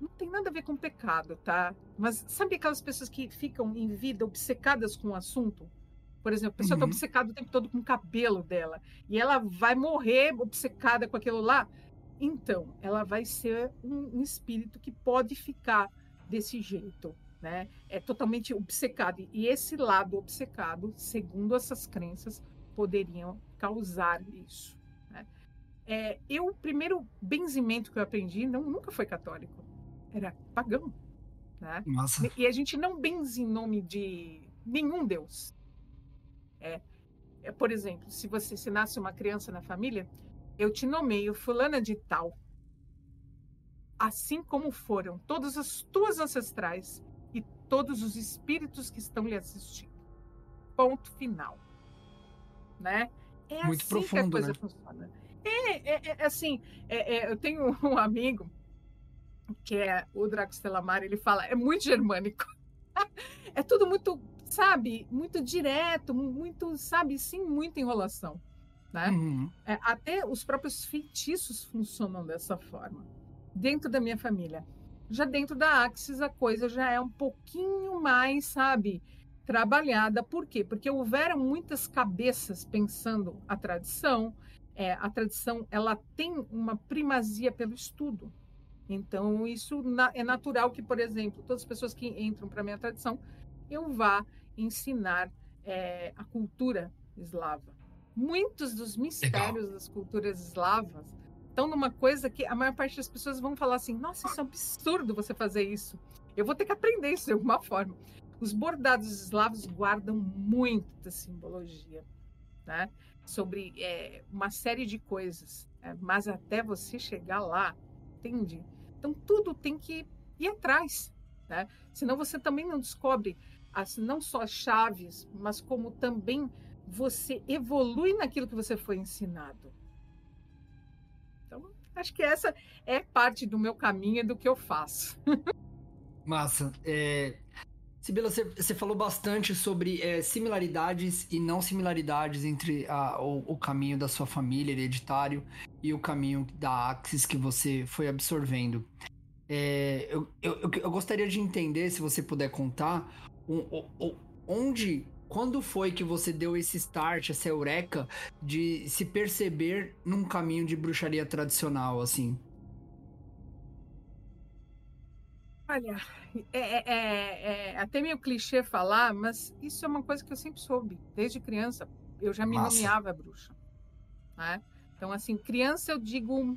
não tem nada a ver com pecado, tá? Mas sabe aquelas pessoas que ficam em vida obcecadas com o assunto? Por exemplo, a pessoa está uhum. obcecada o tempo todo com o cabelo dela e ela vai morrer obcecada com aquilo lá. Então, ela vai ser um, um espírito que pode ficar desse jeito, né? É totalmente obcecado. E esse lado obcecado, segundo essas crenças, poderiam causar isso. Né? É, eu, o primeiro benzimento que eu aprendi não, nunca foi católico, era pagão. Né? Nossa. E a gente não benze em nome de nenhum Deus. É, é, por exemplo, se você se nasce uma criança na família, eu te nomeio fulana de tal, assim como foram todas as tuas ancestrais e todos os espíritos que estão lhe assistindo. Ponto final. Né? É Muito assim profundo, que a coisa né? funciona. É, é, é assim, é, é, eu tenho um amigo que é o Draco Stelamar, ele fala, é muito germânico. é tudo muito, sabe, muito direto, muito, sabe, sem muita enrolação. Né? Uhum. É, até os próprios feitiços funcionam dessa forma. Dentro da minha família. Já dentro da Axis, a coisa já é um pouquinho mais, sabe, trabalhada. Por quê? Porque houveram muitas cabeças pensando a tradição. É, a tradição ela tem uma primazia pelo estudo. Então, isso na, é natural que, por exemplo, todas as pessoas que entram para a minha tradição, eu vá ensinar é, a cultura eslava. Muitos dos mistérios Legal. das culturas eslavas estão numa coisa que a maior parte das pessoas vão falar assim: nossa, isso é um absurdo você fazer isso. Eu vou ter que aprender isso de alguma forma. Os bordados eslavos guardam muita simbologia, né? Sobre é, uma série de coisas. Né? Mas até você chegar lá, entende? Então, tudo tem que ir atrás, né? Senão você também não descobre as, não só as chaves, mas como também você evolui naquilo que você foi ensinado. Acho que essa é parte do meu caminho e do que eu faço. Massa. É... Sibila, você, você falou bastante sobre é, similaridades e não similaridades entre a, o, o, caminho da sua família hereditário e o caminho da Axis que você foi absorvendo. É, eu, eu, eu, gostaria de entender, se você puder contar, um, um, onde, quando foi que você deu esse start, essa eureka de se perceber num caminho de bruxaria tradicional, assim? Olha, é, é, é, é até meio clichê falar, mas isso é uma coisa que eu sempre soube, desde criança. Eu já me Massa. nomeava bruxa. Né? Então, assim, criança eu digo.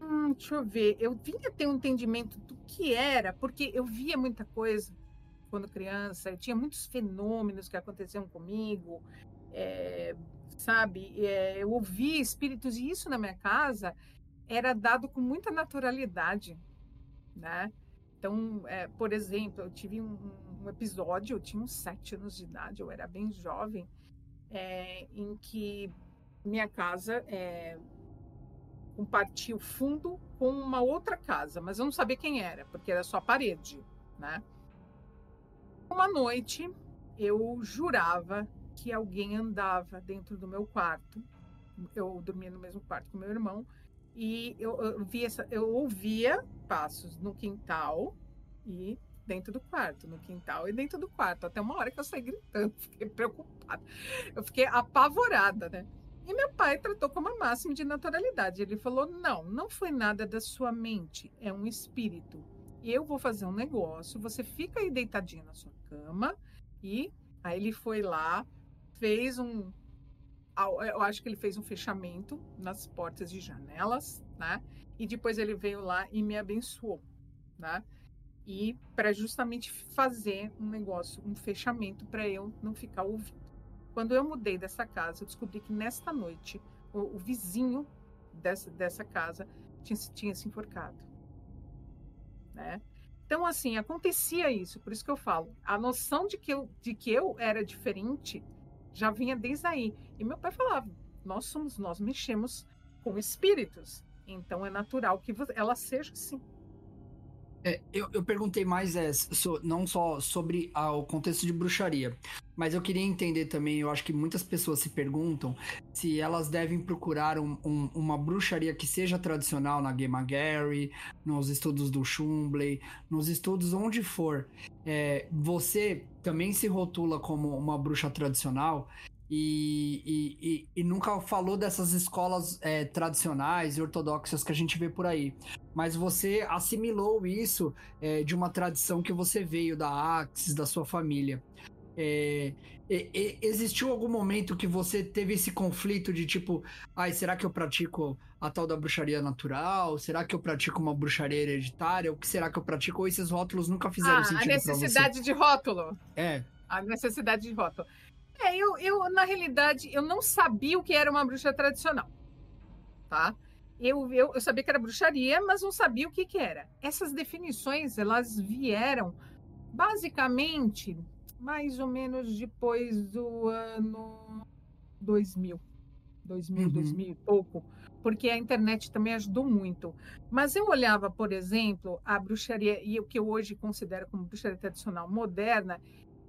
Hum, deixa eu ver. Eu vinha ter um entendimento do que era, porque eu via muita coisa quando criança. Tinha muitos fenômenos que aconteciam comigo, é, sabe? É, eu ouvia espíritos, e isso na minha casa era dado com muita naturalidade, né? Então, é, por exemplo, eu tive um, um, episódio, eu tinha uns sete anos de idade, eu era bem jovem, em que minha casa compartia o fundo com uma outra casa, mas eu não sabia quem era, porque era só parede, né? Uma noite, eu jurava que alguém andava dentro do meu quarto. Eu dormia no mesmo quarto com meu irmão e eu, eu, via essa, eu ouvia passos no quintal e dentro do quarto, no quintal e dentro do quarto. Até uma hora que eu saí gritando, fiquei preocupada. Eu fiquei apavorada, né? E meu pai tratou com uma máxima de naturalidade. Ele falou: não, não foi nada da sua mente, é um espírito. Eu vou fazer um negócio, você fica aí deitadinho na sua cama. E aí ele foi lá, fez um. eu acho que ele fez um fechamento nas portas e janelas, né? E depois ele veio lá e me abençoou, né? E para justamente fazer um negócio, um fechamento para eu não ficar ouvindo. Quando eu mudei dessa casa, eu descobri que nesta noite o, o vizinho dessa, dessa casa tinha, tinha se enforcado, né? Então, assim, acontecia isso, por isso que eu falo. A noção de que eu, de que eu era diferente já vinha desde aí. E meu pai falava: nós somos, nós mexemos com espíritos. Então é natural que ela seja assim. É, eu, eu, perguntei mais é, so, não só sobre o contexto de bruxaria, mas eu queria entender também. Eu acho que muitas pessoas se perguntam se elas devem procurar um, um, uma bruxaria que seja tradicional na Game Gary, nos estudos do Shumbley, nos estudos onde for. É, você também se rotula como uma bruxa tradicional e, e, e, e, nunca falou dessas escolas é, tradicionais e ortodoxas que a gente vê por aí. Mas você assimilou isso é, de uma tradição que você veio da Axis, da sua família. É, existiu algum momento que você teve esse conflito de tipo, ai, será que eu pratico a tal da bruxaria natural? Será que eu pratico uma bruxaria hereditária? O que será que eu pratico? Ou esses rótulos nunca fizeram ah, sentido A necessidade de rótulo. É. A necessidade de rótulo. É, eu, eu, na realidade, eu não sabia o que era uma bruxa tradicional, tá? Eu, eu, eu sabia que era bruxaria, mas não sabia o que, que era. Essas definições, elas vieram basicamente mais ou menos depois do ano 2000. 2000, uhum. 2000 e pouco, porque a internet também ajudou muito. Mas eu olhava, por exemplo, a bruxaria, e o que eu hoje considero como bruxaria tradicional moderna,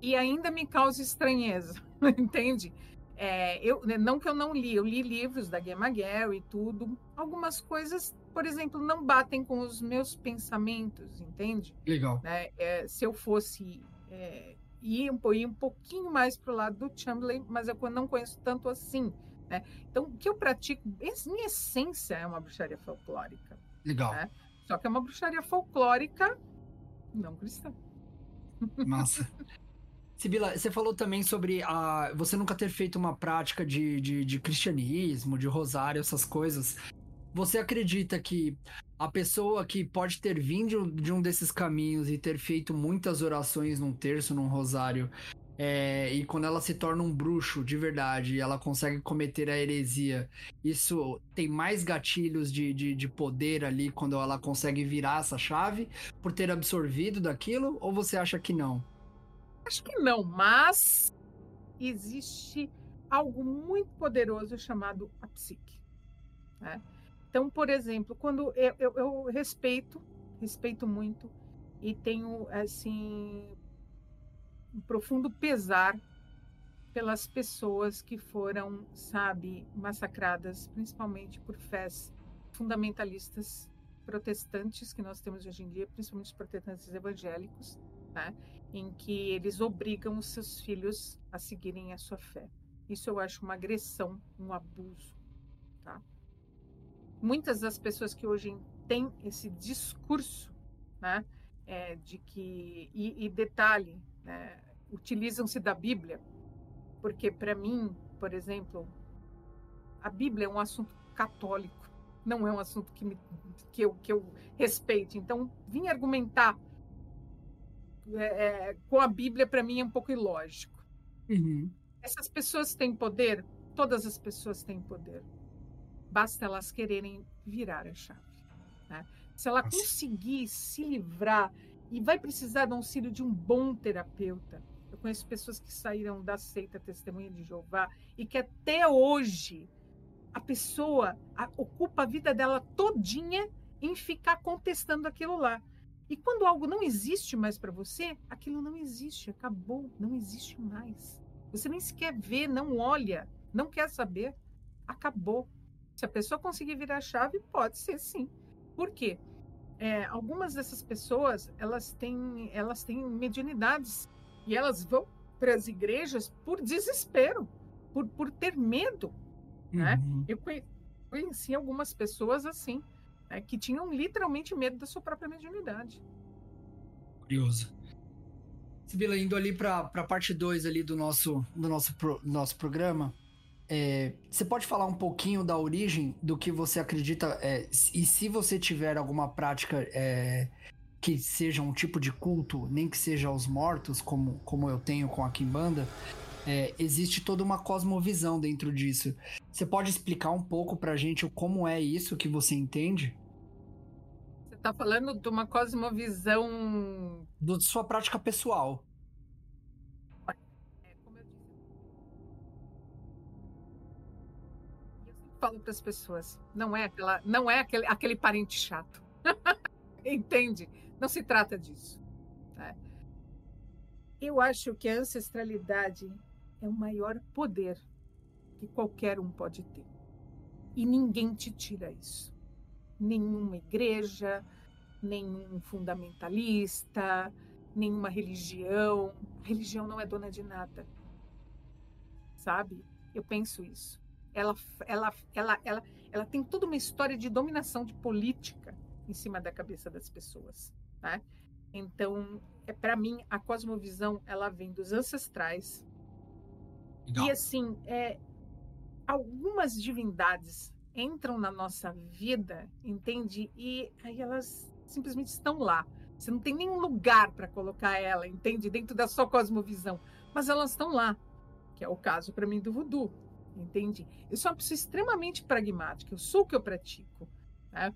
e ainda me causa estranheza, entende? É, eu, né, não que eu não li, eu li livros da Gemma Gary e tudo. Algumas coisas, por exemplo, não batem com os meus pensamentos, entende? Legal. É, é, se eu fosse é, ir, um, ir um pouquinho mais para o lado do Chamberlain, mas eu não conheço tanto assim. Né? Então, o que eu pratico, em essência, é uma bruxaria folclórica. Legal. Né? Só que é uma bruxaria folclórica não cristã. Massa. Sibila, você falou também sobre a, você nunca ter feito uma prática de, de, de cristianismo, de rosário, essas coisas. Você acredita que a pessoa que pode ter vindo de um desses caminhos e ter feito muitas orações num terço, num rosário, é, e quando ela se torna um bruxo de verdade e ela consegue cometer a heresia, isso tem mais gatilhos de, de, de, poder ali quando ela consegue virar essa chave por ter absorvido daquilo? Ou você acha que não? Acho que não, mas existe algo muito poderoso chamado a psique. Né? Então, por exemplo, quando eu, eu, eu, respeito, respeito muito e tenho assim um profundo pesar pelas pessoas que foram, sabe, massacradas, principalmente por fés fundamentalistas protestantes que nós temos hoje em dia, principalmente os protestantes evangélicos, né? Em que eles obrigam os seus filhos a seguirem a sua fé. Isso eu acho uma agressão, um abuso. Tá? Muitas das pessoas que hoje têm esse discurso né, é, de que, e, e detalhe, né, utilizam-se da Bíblia, porque para mim, por exemplo, a Bíblia é um assunto católico, não é um assunto que, me, que, eu, que eu respeite. Então, vim argumentar é, é, com a Bíblia, para mim, é um pouco ilógico. Uhum. Essas pessoas têm poder? Todas as pessoas têm poder. Basta elas quererem virar a chave. Né? Se ela Nossa. conseguir se livrar, e vai precisar do auxílio de um bom terapeuta. Eu conheço pessoas que saíram da seita Testemunha de Jeová e que até hoje a pessoa a, ocupa a vida dela todinha em ficar contestando aquilo lá. E quando algo não existe mais para você, aquilo não existe, acabou, não existe mais. Você nem sequer vê, não olha, não quer saber, acabou. Se a pessoa conseguir virar a chave, pode ser sim. Por quê? É, algumas dessas pessoas, elas têm, elas têm mediunidades e elas vão para as igrejas por desespero, por, por ter medo. Né? Uhum. Né? Eu conheci algumas pessoas assim né, que tinham literalmente medo da sua própria mediunidade. Curioso. Sibila, indo ali para a parte 2 ali do nosso, do nosso, nosso programa, é, você pode falar um pouquinho da origem do que você acredita é, e se você tiver alguma prática é, que seja um tipo de culto, nem que seja aos mortos, como, como eu tenho com a Kimbanda, é, existe toda uma cosmovisão dentro disso. Você pode explicar um pouco pra gente como é isso que você entende? Você tá falando de uma cosmovisão. Da sua prática pessoal. falo para as pessoas, não é aquela, não é aquele, aquele parente chato, entende? Não se trata disso. Né? Eu acho que a ancestralidade é o maior poder que qualquer um pode ter e ninguém te tira isso. Nenhuma igreja, nenhum fundamentalista, nenhuma religião. A religião não é dona de nada. Sabe? Eu penso isso ela, ela, ela, ela, ela tem toda uma história de dominação de política em cima da cabeça das pessoas, né? Então, é para mim a cosmovisão ela vem dos ancestrais Legal. e assim, é, algumas divindades entram na nossa vida, entende? E aí elas simplesmente estão lá. Você não tem nenhum lugar para colocar ela, entende? Dentro da sua cosmovisão, mas elas estão lá, que é o caso para mim do voodoo entende? Eu sou uma pessoa extremamente pragmática, eu sou o que eu pratico. Né?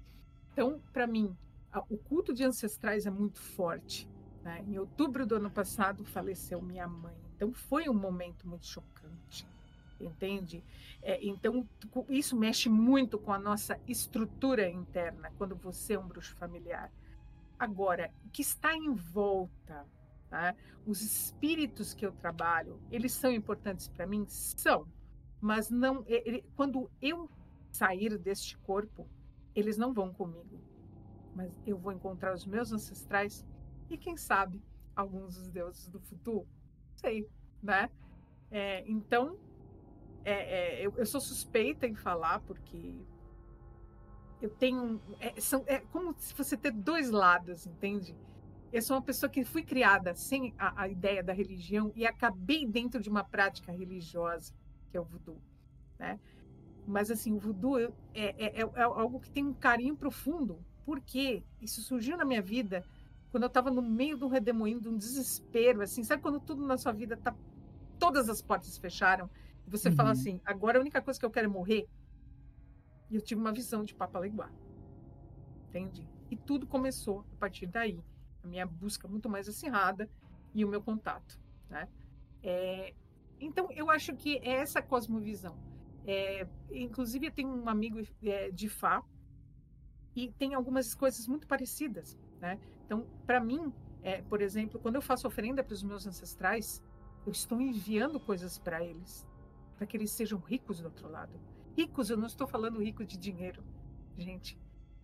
Então, para mim, o culto de ancestrais é muito forte. Né? Em outubro do ano passado faleceu minha mãe, então foi um momento muito chocante, entende? É, então, isso mexe muito com a nossa estrutura interna quando você é um bruxo familiar. Agora, o que está em volta, tá? os espíritos que eu trabalho, eles são importantes para mim? São mas não ele, quando eu sair deste corpo, eles não vão comigo, mas eu vou encontrar os meus ancestrais e quem sabe alguns dos deuses do futuro, sei, né? É, então, é, é, eu, eu, sou suspeita em falar porque eu tenho é, são, é como se você ter dois lados, entende? Eu sou uma pessoa que fui criada sem a, a ideia da religião e acabei dentro de uma prática religiosa que é o voodoo, né? Mas assim, o voodoo é, é, é, é algo que tem um carinho profundo, porque isso surgiu na minha vida quando eu estava no meio de um redemoinho, de um desespero, assim, sabe quando tudo na sua vida tá todas as portas fecharam e você uhum. fala assim, agora a única coisa que eu quero é morrer. E eu tive uma visão de Papa Leguá. Entende? E tudo começou a partir daí. A minha busca muito mais acirrada e o meu contato, né? É, então, eu acho que é essa cosmovisão. É, inclusive, eu tenho um amigo é, de Fá e tem algumas coisas muito parecidas. Né? Então, para mim, é, por exemplo, quando eu faço oferenda para os meus ancestrais, eu estou enviando coisas para eles, para que eles sejam ricos do outro lado. Ricos, eu não estou falando rico de dinheiro, gente.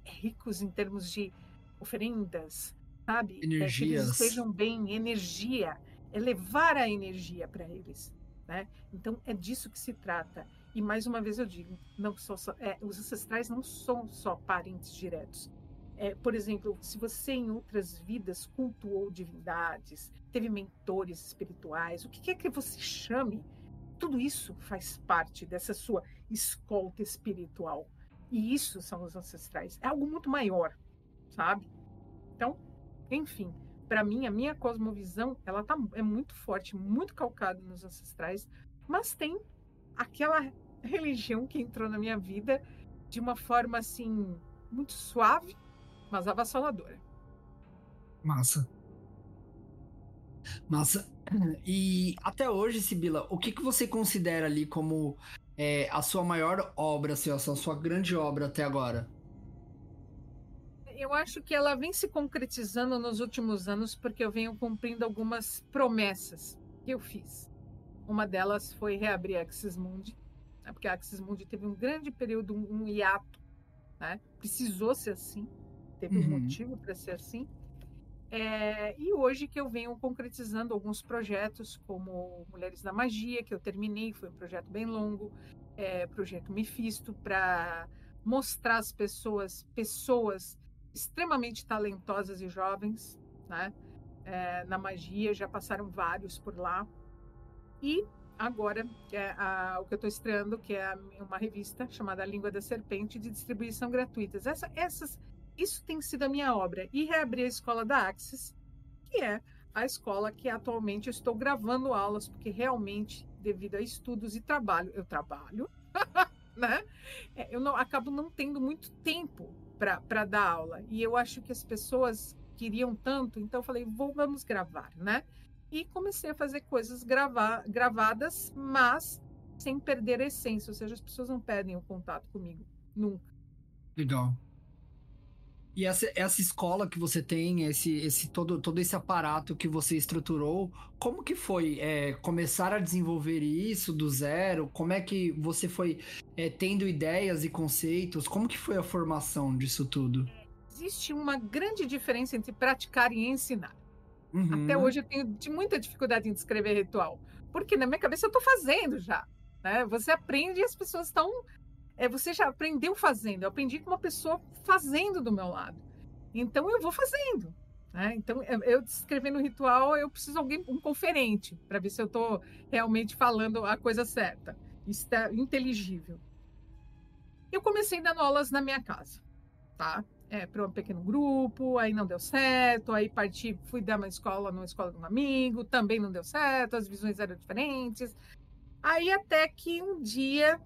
É ricos em termos de oferendas, sabe? Energias. É, que eles estejam bem, energia. É levar a energia para eles. Né? Então é disso que se trata. E mais uma vez eu digo, não só, é, os ancestrais não são só parentes diretos. É, por exemplo, se você em outras vidas cultuou divindades, teve mentores espirituais, o que quer que você chame, tudo isso faz parte dessa sua escolta espiritual. E isso são os ancestrais. É algo muito maior, sabe? Então, enfim, para mim, a minha cosmovisão, ela tá, é muito forte, muito calcada nos ancestrais, mas tem aquela religião que entrou na minha vida de uma forma assim muito suave, mas avassaladora. Massa. Massa. E até hoje, Sibila, o que, que você considera ali como é, a sua maior obra, assim, a sua grande obra até agora? eu acho que ela vem se concretizando nos últimos anos porque eu venho cumprindo algumas promessas que eu fiz. Uma delas foi reabrir a Axis Mundi, né, porque a Axis Mundi teve um grande período, um hiato, né? precisou ser assim, teve uhum. um motivo para ser assim. É, e hoje que eu venho concretizando alguns projetos, como Mulheres da Magia, que eu terminei, foi um projeto bem longo, é, projeto Mefisto, para mostrar às pessoas, pessoas extremamente talentosas e jovens, né? É, na magia, já passaram vários por lá. E agora é a, o que eu estou estreando, que é uma revista chamada Língua da Serpente, de distribuição gratuita. Essa, essas, isso tem sido a minha obra. E reabrir a escola da Axis, que é a escola que atualmente estou gravando aulas, porque realmente, devido a estudos e trabalho, eu trabalho, né? É, eu não, acabo não tendo muito tempo para dar aula. E eu acho que as pessoas queriam tanto, então eu falei, vou, vamos gravar, né? E comecei a fazer coisas gravar, gravadas, mas sem perder a essência, ou seja, as pessoas não perdem o contato comigo, nunca. Legal. E essa, essa escola que você tem, esse, esse todo, todo esse aparato que você estruturou, como que foi é, começar a desenvolver isso do zero? Como é que você foi é, tendo ideias e conceitos? Como que foi a formação disso tudo? Existe uma grande diferença entre praticar e ensinar. Uhum. Até hoje eu tenho muita dificuldade em descrever ritual, porque na minha cabeça eu estou fazendo já. Né? Você aprende e as pessoas estão é, você já aprendeu fazendo. Eu aprendi com uma pessoa fazendo do meu lado. Então eu vou fazendo. Né? Então eu escrevendo o ritual, eu preciso de alguém, um conferente, para ver se eu estou realmente falando a coisa certa, está inteligível. Eu comecei dando aulas na minha casa, tá? É, para um pequeno grupo, aí não deu certo, aí parti, fui dar uma escola numa escola de um amigo, também não deu certo, as visões eram diferentes. Aí até que um dia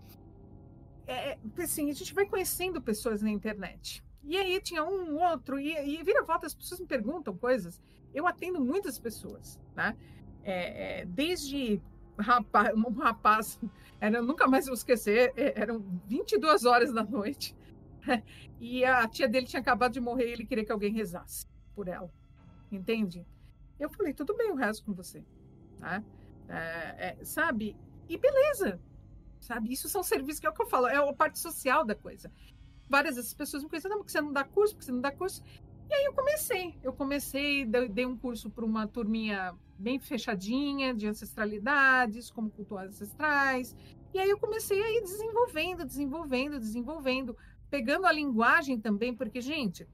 é, é, assim, a gente vai conhecendo pessoas na internet. E aí tinha um outro, e, e vira volta, as pessoas me perguntam coisas. Eu atendo muitas pessoas, né? É, é, desde rapaz, um rapaz, era, nunca mais vou esquecer, é, eram 22 horas da noite, e a tia dele tinha acabado de morrer e ele queria que alguém rezasse por ela, entende? Eu falei, tudo bem, eu rezo com você, né? É, é, sabe? E beleza, sabe? Isso são serviços que é o que eu falo, é a parte social da coisa. Várias dessas pessoas me conhecem, não, porque você não dá curso, porque você não dá curso. E aí eu comecei, eu comecei, dei um curso para uma turminha bem fechadinha de ancestralidades, como culturas ancestrais. E aí eu comecei a ir desenvolvendo, desenvolvendo, desenvolvendo, pegando a linguagem também, porque, gente,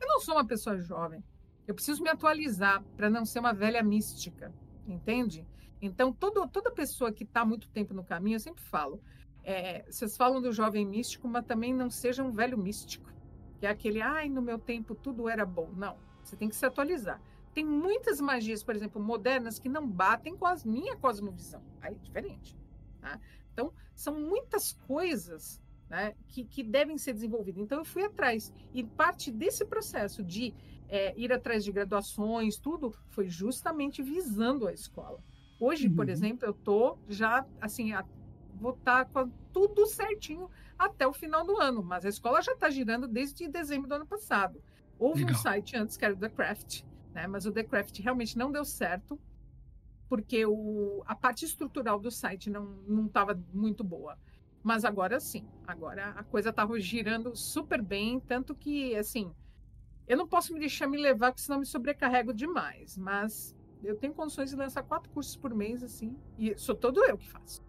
eu não sou uma pessoa jovem. Eu preciso me atualizar para não ser uma velha mística, entende? Então, todo, toda pessoa que está muito tempo no caminho, eu sempre falo, é, vocês falam do jovem místico, mas também não seja um velho místico, que é aquele, ai, no meu tempo tudo era bom. Não, você tem que se atualizar. Tem muitas magias, por exemplo, modernas, que não batem com a minha cosmovisão. Aí é diferente. Tá? Então, são muitas coisas né, que, que, devem ser desenvolvidas. Então, eu fui atrás. E parte desse processo de é, ir atrás de graduações, tudo, foi justamente visando a escola. Hoje, uhum. por exemplo, eu tô já assim, a, vou estar tá com tudo certinho até o final do ano, mas a escola já está girando desde dezembro do ano passado. Houve Legal. um site antes que era o The Craft, né? Mas o The Craft realmente não deu certo porque o, a parte estrutural do site não não estava muito boa. Mas agora sim, agora a coisa estava girando super bem, tanto que assim, eu não posso me deixar me levar, porque senão me sobrecarrego demais. Mas eu tenho condições de lançar quatro cursos por mês, assim, e sou todo eu que faço.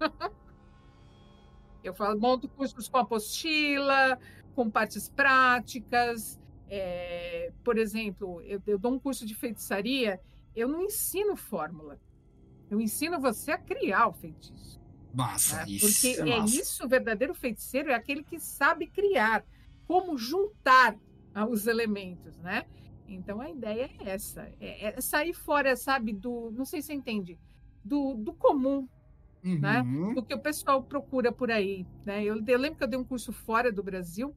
eu falo, monto cursos com apostila, com partes práticas. É, por exemplo, eu, eu dou um curso de feitiçaria, eu não ensino fórmula. Eu ensino você a criar o feitiço. Massa, né? isso. Porque é, é isso, o verdadeiro feiticeiro é aquele que sabe criar, como juntar ah, os elementos, né? Então a ideia é essa, é, é sair fora, sabe, do, não sei se você entende, do, do comum, né? uhum. né? Do que o pessoal procura por aí, né? Eu, eu, lembro que eu dei um curso fora do Brasil,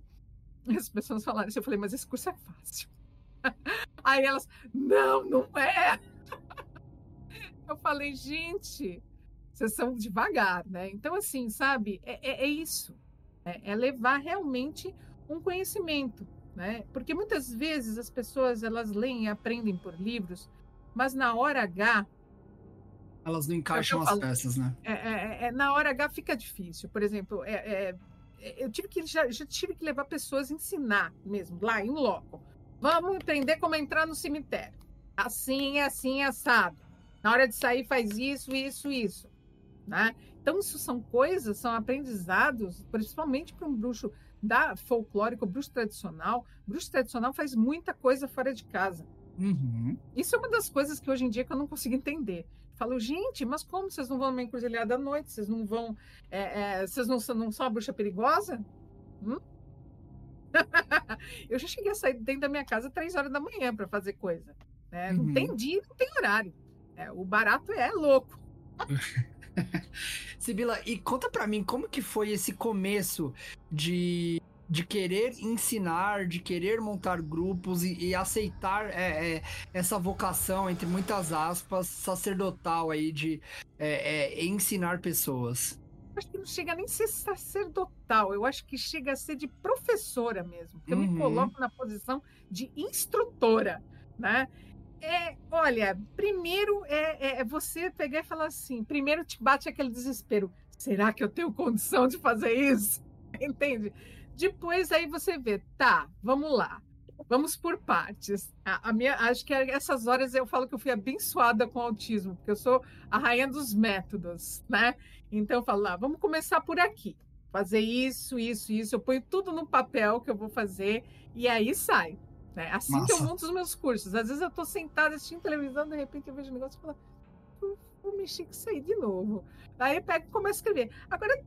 e as pessoas falaram isso, eu falei, mas esse curso é fácil. Aí elas, não, não é. Eu falei, gente, vocês são devagar, né? Então, assim, sabe, é, é, é isso. É, é levar realmente um conhecimento. Né? Porque muitas vezes as pessoas elas leem e aprendem por livros, mas na hora H elas não encaixam as peças, né? É, é, é, é, na hora H fica difícil. Por exemplo, é, é, eu tive que já, já, tive que levar pessoas a ensinar mesmo lá em loco. Vamos aprender como entrar no cemitério. Assim, assim, assado. Na hora de sair faz isso, isso, isso, né? Então isso são coisas, são aprendizados, principalmente para um bruxo da folclórico, bruxo tradicional, bruxo tradicional faz muita coisa fora de casa. Uhum. Isso é uma das coisas que hoje em dia que eu não consigo entender. falo, gente, mas como vocês não vão numa encruzilhada à noite? Vocês não vão. É, é, vocês não, não são a bruxa perigosa? Hum? eu já cheguei a sair dentro da minha casa três horas da manhã para fazer coisa. Né? Não tem uhum. dia, não tem horário. É, o barato é louco. Sibila, e conta para mim como que foi esse começo de, de querer ensinar, de querer montar grupos e, e aceitar é, é, essa vocação, entre muitas aspas, sacerdotal aí de é, é ensinar pessoas acho que não chega nem a ser sacerdotal, eu acho que chega a ser de professora mesmo, porque uhum. eu me uhum. coloco na posição de instrutora, né? É, olha, primeiro é, é, é, você pegar e falar assim, primeiro te bate aquele desespero, será que eu tenho condição de fazer isso? Entende? Depois aí você vê, tá, vamos lá, vamos por partes. A, a, minha, acho que essas horas eu falo que eu fui abençoada com autismo, porque eu sou a rainha dos métodos, né? Então eu falo lá, vamos começar por aqui. Fazer isso, isso, isso. Eu ponho tudo no papel que eu vou fazer e aí sai. Né? Assim Nossa. que eu monto os meus cursos. Às vezes eu estou sentada assistindo televisão, de repente eu vejo um negócio e falo, vou mexer com isso aí de novo. Aí eu pego e começo a escrever. Agora,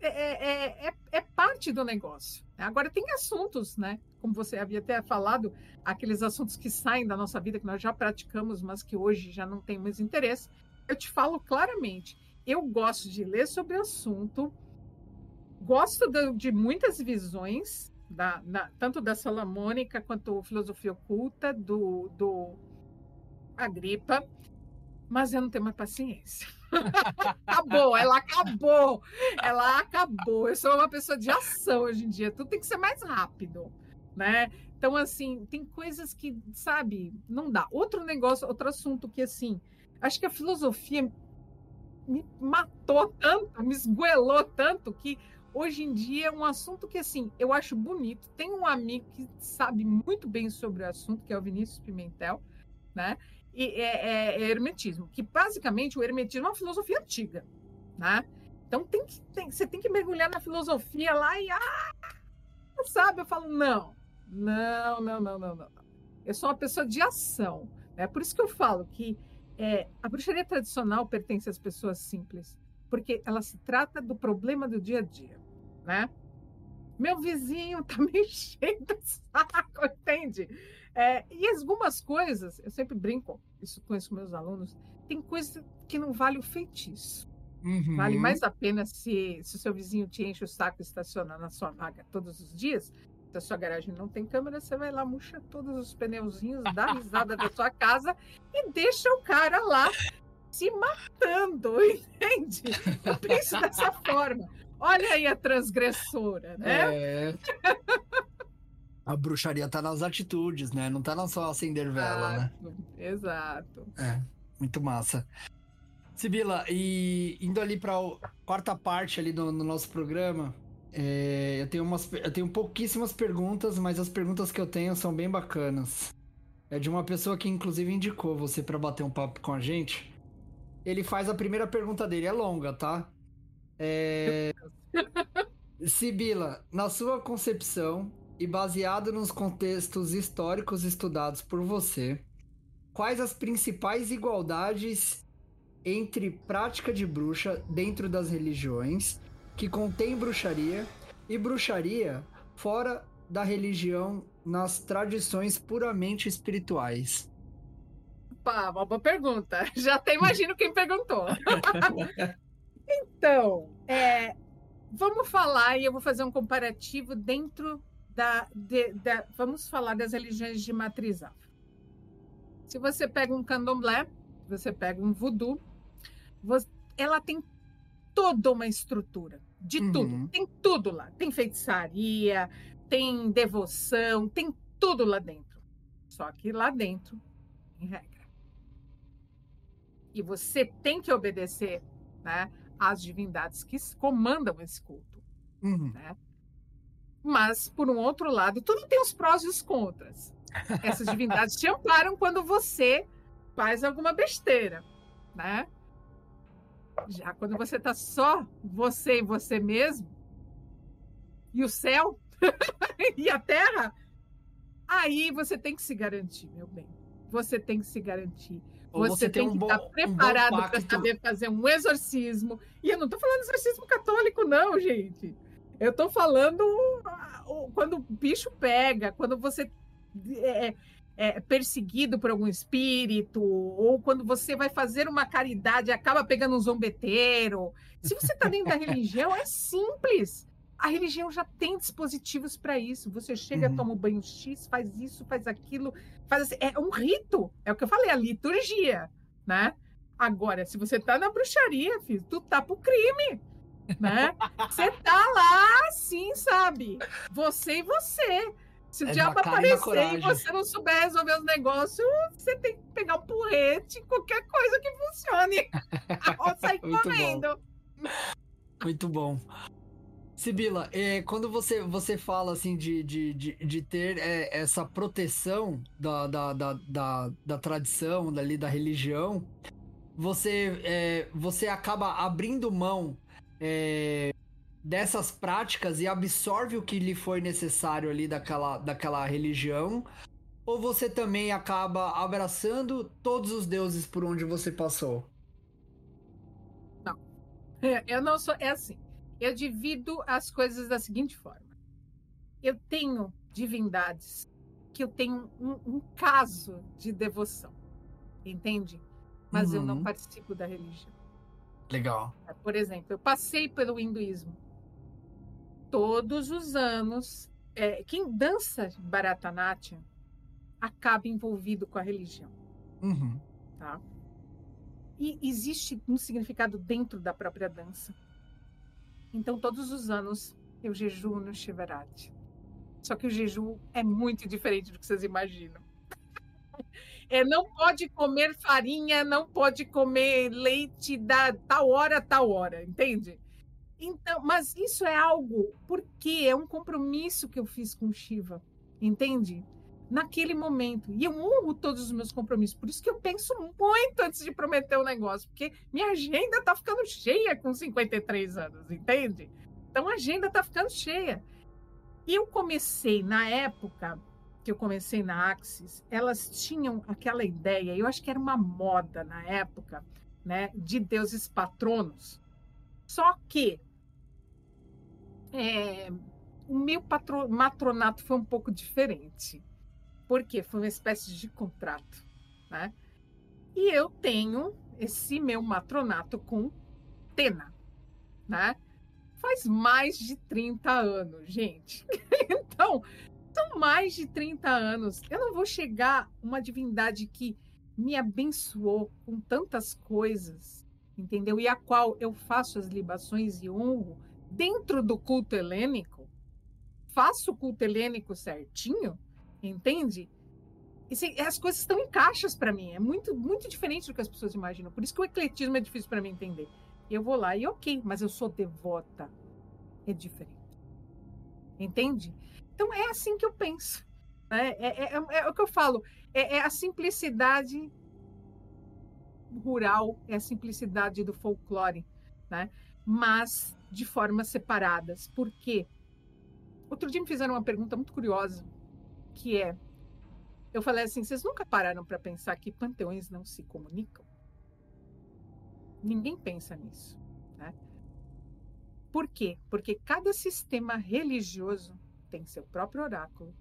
é, é, é, é, parte do negócio. Agora, tem assuntos, né? Como você havia até falado, aqueles assuntos que saem da nossa vida, que nós já praticamos, mas que hoje já não tem mais interesse. Eu te falo claramente eu gosto de ler sobre o assunto, gosto de, de muitas visões, da, na, tanto da Salamônica quanto filosofia oculta, do, do Agripa, mas eu não tenho mais paciência. acabou, ela acabou, ela acabou. Eu sou uma pessoa de ação hoje em dia, tudo tem que ser mais rápido, né? Então, assim, tem coisas que, sabe, não dá. Outro negócio, outro assunto que, assim, acho que a filosofia me matou tanto, me esguelou tanto que hoje em dia é um assunto que assim eu acho bonito. Tem um amigo que sabe muito bem sobre o assunto, que é o Vinícius Pimentel, né? E é, é, é hermetismo, que basicamente o hermetismo é uma filosofia antiga, né? Então tem que, tem, você tem que mergulhar na filosofia lá e ah, sabe? Eu falo não, não, não, não, não, não. Eu sou uma pessoa de ação. É por isso que eu falo que é, a bruxaria tradicional pertence às pessoas simples, porque ela se trata do problema do dia a dia, né? Meu vizinho tá meio cheio de saco, entende? É, e algumas coisas, eu sempre brinco, isso com os meus alunos, tem coisa que não vale o feitiço. Uhum. Vale mais a pena se, se o seu vizinho te enche o saco e estaciona na sua vaga todos os dias se a sua garagem não tem câmera, você vai lá, murcha todos os pneuzinhos, dá risada da sua casa e deixa o cara lá se matando, entende? Eu penso dessa forma. Olha aí a transgressora, né? É. A bruxaria tá nas atitudes, né? Não tá não só acender vela, né? exato, né? Exato. É, muito massa. Sibila, e indo ali para a quarta parte ali do, do nosso programa, é, eu, tenho umas, eu tenho pouquíssimas perguntas, mas as perguntas que eu tenho são bem bacanas. É de uma pessoa que inclusive indicou você para bater um papo com a gente. Ele faz a primeira pergunta dele, é longa, tá? É... Sibila, na sua concepção e baseado nos contextos históricos estudados por você, quais as principais igualdades entre prática de bruxa dentro das religiões que contém bruxaria e bruxaria fora da religião nas tradições puramente espirituais? Pá, uma boa pergunta. Já até imagino quem perguntou. então, é, vamos falar e eu vou fazer um comparativo dentro da, de, da, Vamos falar das religiões de matriz afro. Se você pega um candomblé, você pega um voodoo, você, ela tem toda uma estrutura de uhum. tudo. Tem tudo lá. Tem feitiçaria, tem devoção, tem tudo lá dentro. Só que lá dentro, em regra. E você tem que obedecer né, às divindades que comandam esse culto. Uhum. Né? Mas, por um outro lado, tudo tem os prós e os contras. Essas divindades te amparam quando você faz alguma besteira, né? Já quando você está só você e você mesmo, e o céu e a terra, aí você tem que se garantir, meu bem. Você tem que se garantir. Você, você, tem, tem um que estar tá preparado um para saber fazer um exorcismo. E eu não estou falando exorcismo católico, não, gente. Eu estou falando quando o bicho pega, quando você é, é, perseguido por algum espírito, ou quando você vai fazer uma caridade e acaba pegando um zombeteiro. Se você está dentro da religião, é simples. A religião já tem dispositivos para isso. Você chega, uhum. toma um banho X, faz isso, faz aquilo, faz assim. É um rito. É o que eu falei, a liturgia, né? Agora, se você tá na bruxaria, filho, tu tá pro crime, né? Você tá lá, sim, sabe? Você e você. Se o é diabo aparecer e você não souber resolver os negócios, você tem que pegar um porrete, qualquer coisa que funcione. Ou sair correndo. Bom. Muito bom. Sibila, é, quando você, você fala assim de, de, de, de ter é, essa proteção da, da, da, da, da tradição, dali, da religião, você, é, você acaba abrindo mão é, dessas práticas e absorve o que lhe foi necessário ali daquela, daquela religião? Ou você também acaba abraçando todos os deuses por onde você passou? Não. É, eu não sou. É assim. Eu divido as coisas da seguinte forma. Eu tenho divindades que eu tenho um, um caso de devoção. Entende? Mas uhum. eu não uhum. participo da religião. Legal. Por exemplo, eu passei pelo hinduísmo todos os anos, é, quem dança Bharatanatyam acaba envolvido com a religião. Uhum. Tá? E existe um significado dentro da própria dança. Então, todos os anos, eu jejuo no Shivarati. Só que o jejum é muito diferente do que vocês imaginam. É, não pode comer farinha, não pode comer leite da tal hora, tal hora, entende? Então, mas isso é algo porque é um compromisso que eu fiz com Shiva, entende? Naquele momento. E eu honro todos os meus compromissos. Por isso que eu penso muito antes de prometer um negócio, porque minha agenda tá ficando cheia com 53 anos, entende? Então a agenda tá ficando cheia. E eu comecei na época que eu comecei na Axis, elas tinham aquela ideia, eu acho que era uma moda na época, né, de deuses patronos. Só que é, o meu patro, matronato foi um pouco diferente. Porque foi uma espécie de contrato. Né? E eu tenho esse meu matronato com Tena. Né? Faz mais de 30 anos, gente. então, são mais de 30 anos. Eu não vou chegar uma divindade que me abençoou com tantas coisas, entendeu? E a qual eu faço as libações e honro dentro do culto helênico, faço o culto helênico certinho, entende? E, as coisas estão em caixas para mim. É muito, muito diferente do que as pessoas imaginam. Por isso que o ecletismo é difícil para mim entender. Eu vou lá e ok, mas eu sou devota. É diferente. Entende? Então é assim que eu penso. Né? É, é, é, é o que eu falo. É, é, a simplicidade rural, é a simplicidade do folclore. Né? Mas de formas separadas. Por quê? Outro dia me fizeram uma pergunta muito curiosa, que é: eu falei assim, vocês nunca pararam para pensar que panteões não se comunicam? Ninguém pensa nisso, né? Por quê? Porque cada sistema religioso tem seu próprio oráculo,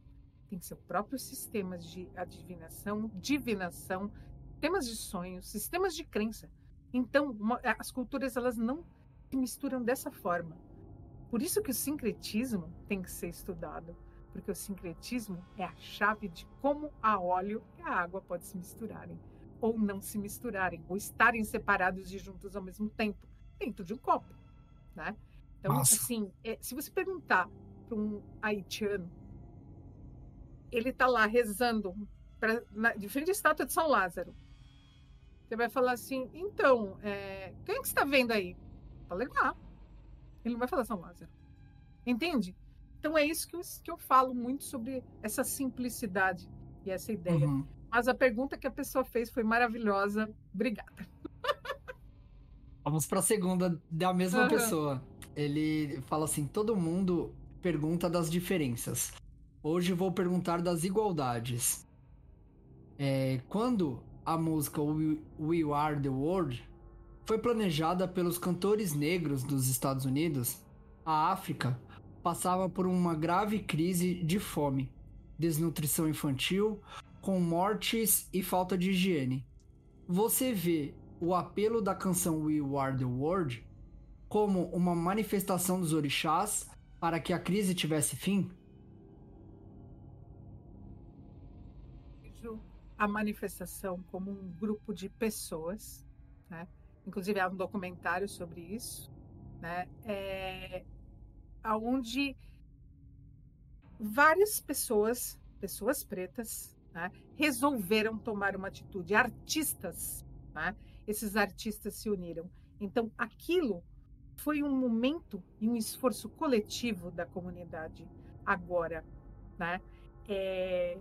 tem seu próprio sistema de adivinação, divinação, sistemas de sonhos, sistemas de crença. Então, uma, as culturas elas não se misturam dessa forma. Por isso que o sincretismo tem que ser estudado, porque o sincretismo é a chave de como a óleo e a água podem se misturarem, ou não se misturarem, ou estarem separados e juntos ao mesmo tempo, dentro de um copo, né? Então, Nossa. assim, é, se você perguntar para um haitiano, ele está lá rezando pra, na, de frente à estátua de São Lázaro. Você vai falar assim, então, é, quem é que está vendo aí? legal. Ele não vai falar São Lázaro. Entende? Então é isso que eu, que eu falo muito sobre essa simplicidade e essa ideia. Uhum. Mas a pergunta que a pessoa fez foi maravilhosa. Obrigada. Vamos para a segunda da mesma uhum. pessoa. Ele fala assim: todo mundo pergunta das diferenças. Hoje vou perguntar das igualdades. É, quando a música We Are the World foi planejada pelos cantores negros dos Estados Unidos, a África passava por uma grave crise de fome, desnutrição infantil, com mortes e falta de higiene. Você vê o apelo da canção We Are the World como uma manifestação dos orixás para que a crise tivesse fim? A manifestação como um grupo de pessoas, né? inclusive há um documentário sobre isso, né? É, onde várias pessoas, pessoas pretas, né? resolveram tomar uma atitude, artistas, né? esses artistas se uniram. Então, aquilo foi um momento e um esforço coletivo da comunidade. Agora, né, é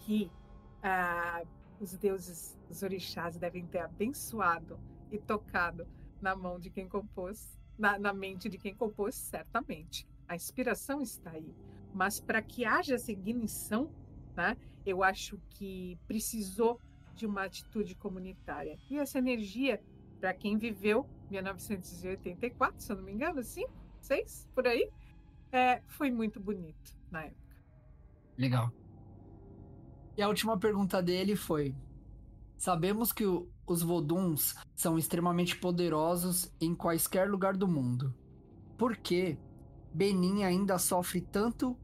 que ah, os deuses, os orixás devem ter abençoado e tocado na mão de quem compôs, na, na mente de quem compôs, certamente. A inspiração está aí. Mas para que haja essa ignição, né, eu acho que precisou de uma atitude comunitária. E essa energia, para quem viveu 1984, se eu não me engano, cinco, seis, por aí, é, foi muito bonito na época. Legal. E a última pergunta dele foi: Sabemos que o, os Voduns são extremamente poderosos em quaisquer lugar do mundo. Por que Benin ainda sofre tanto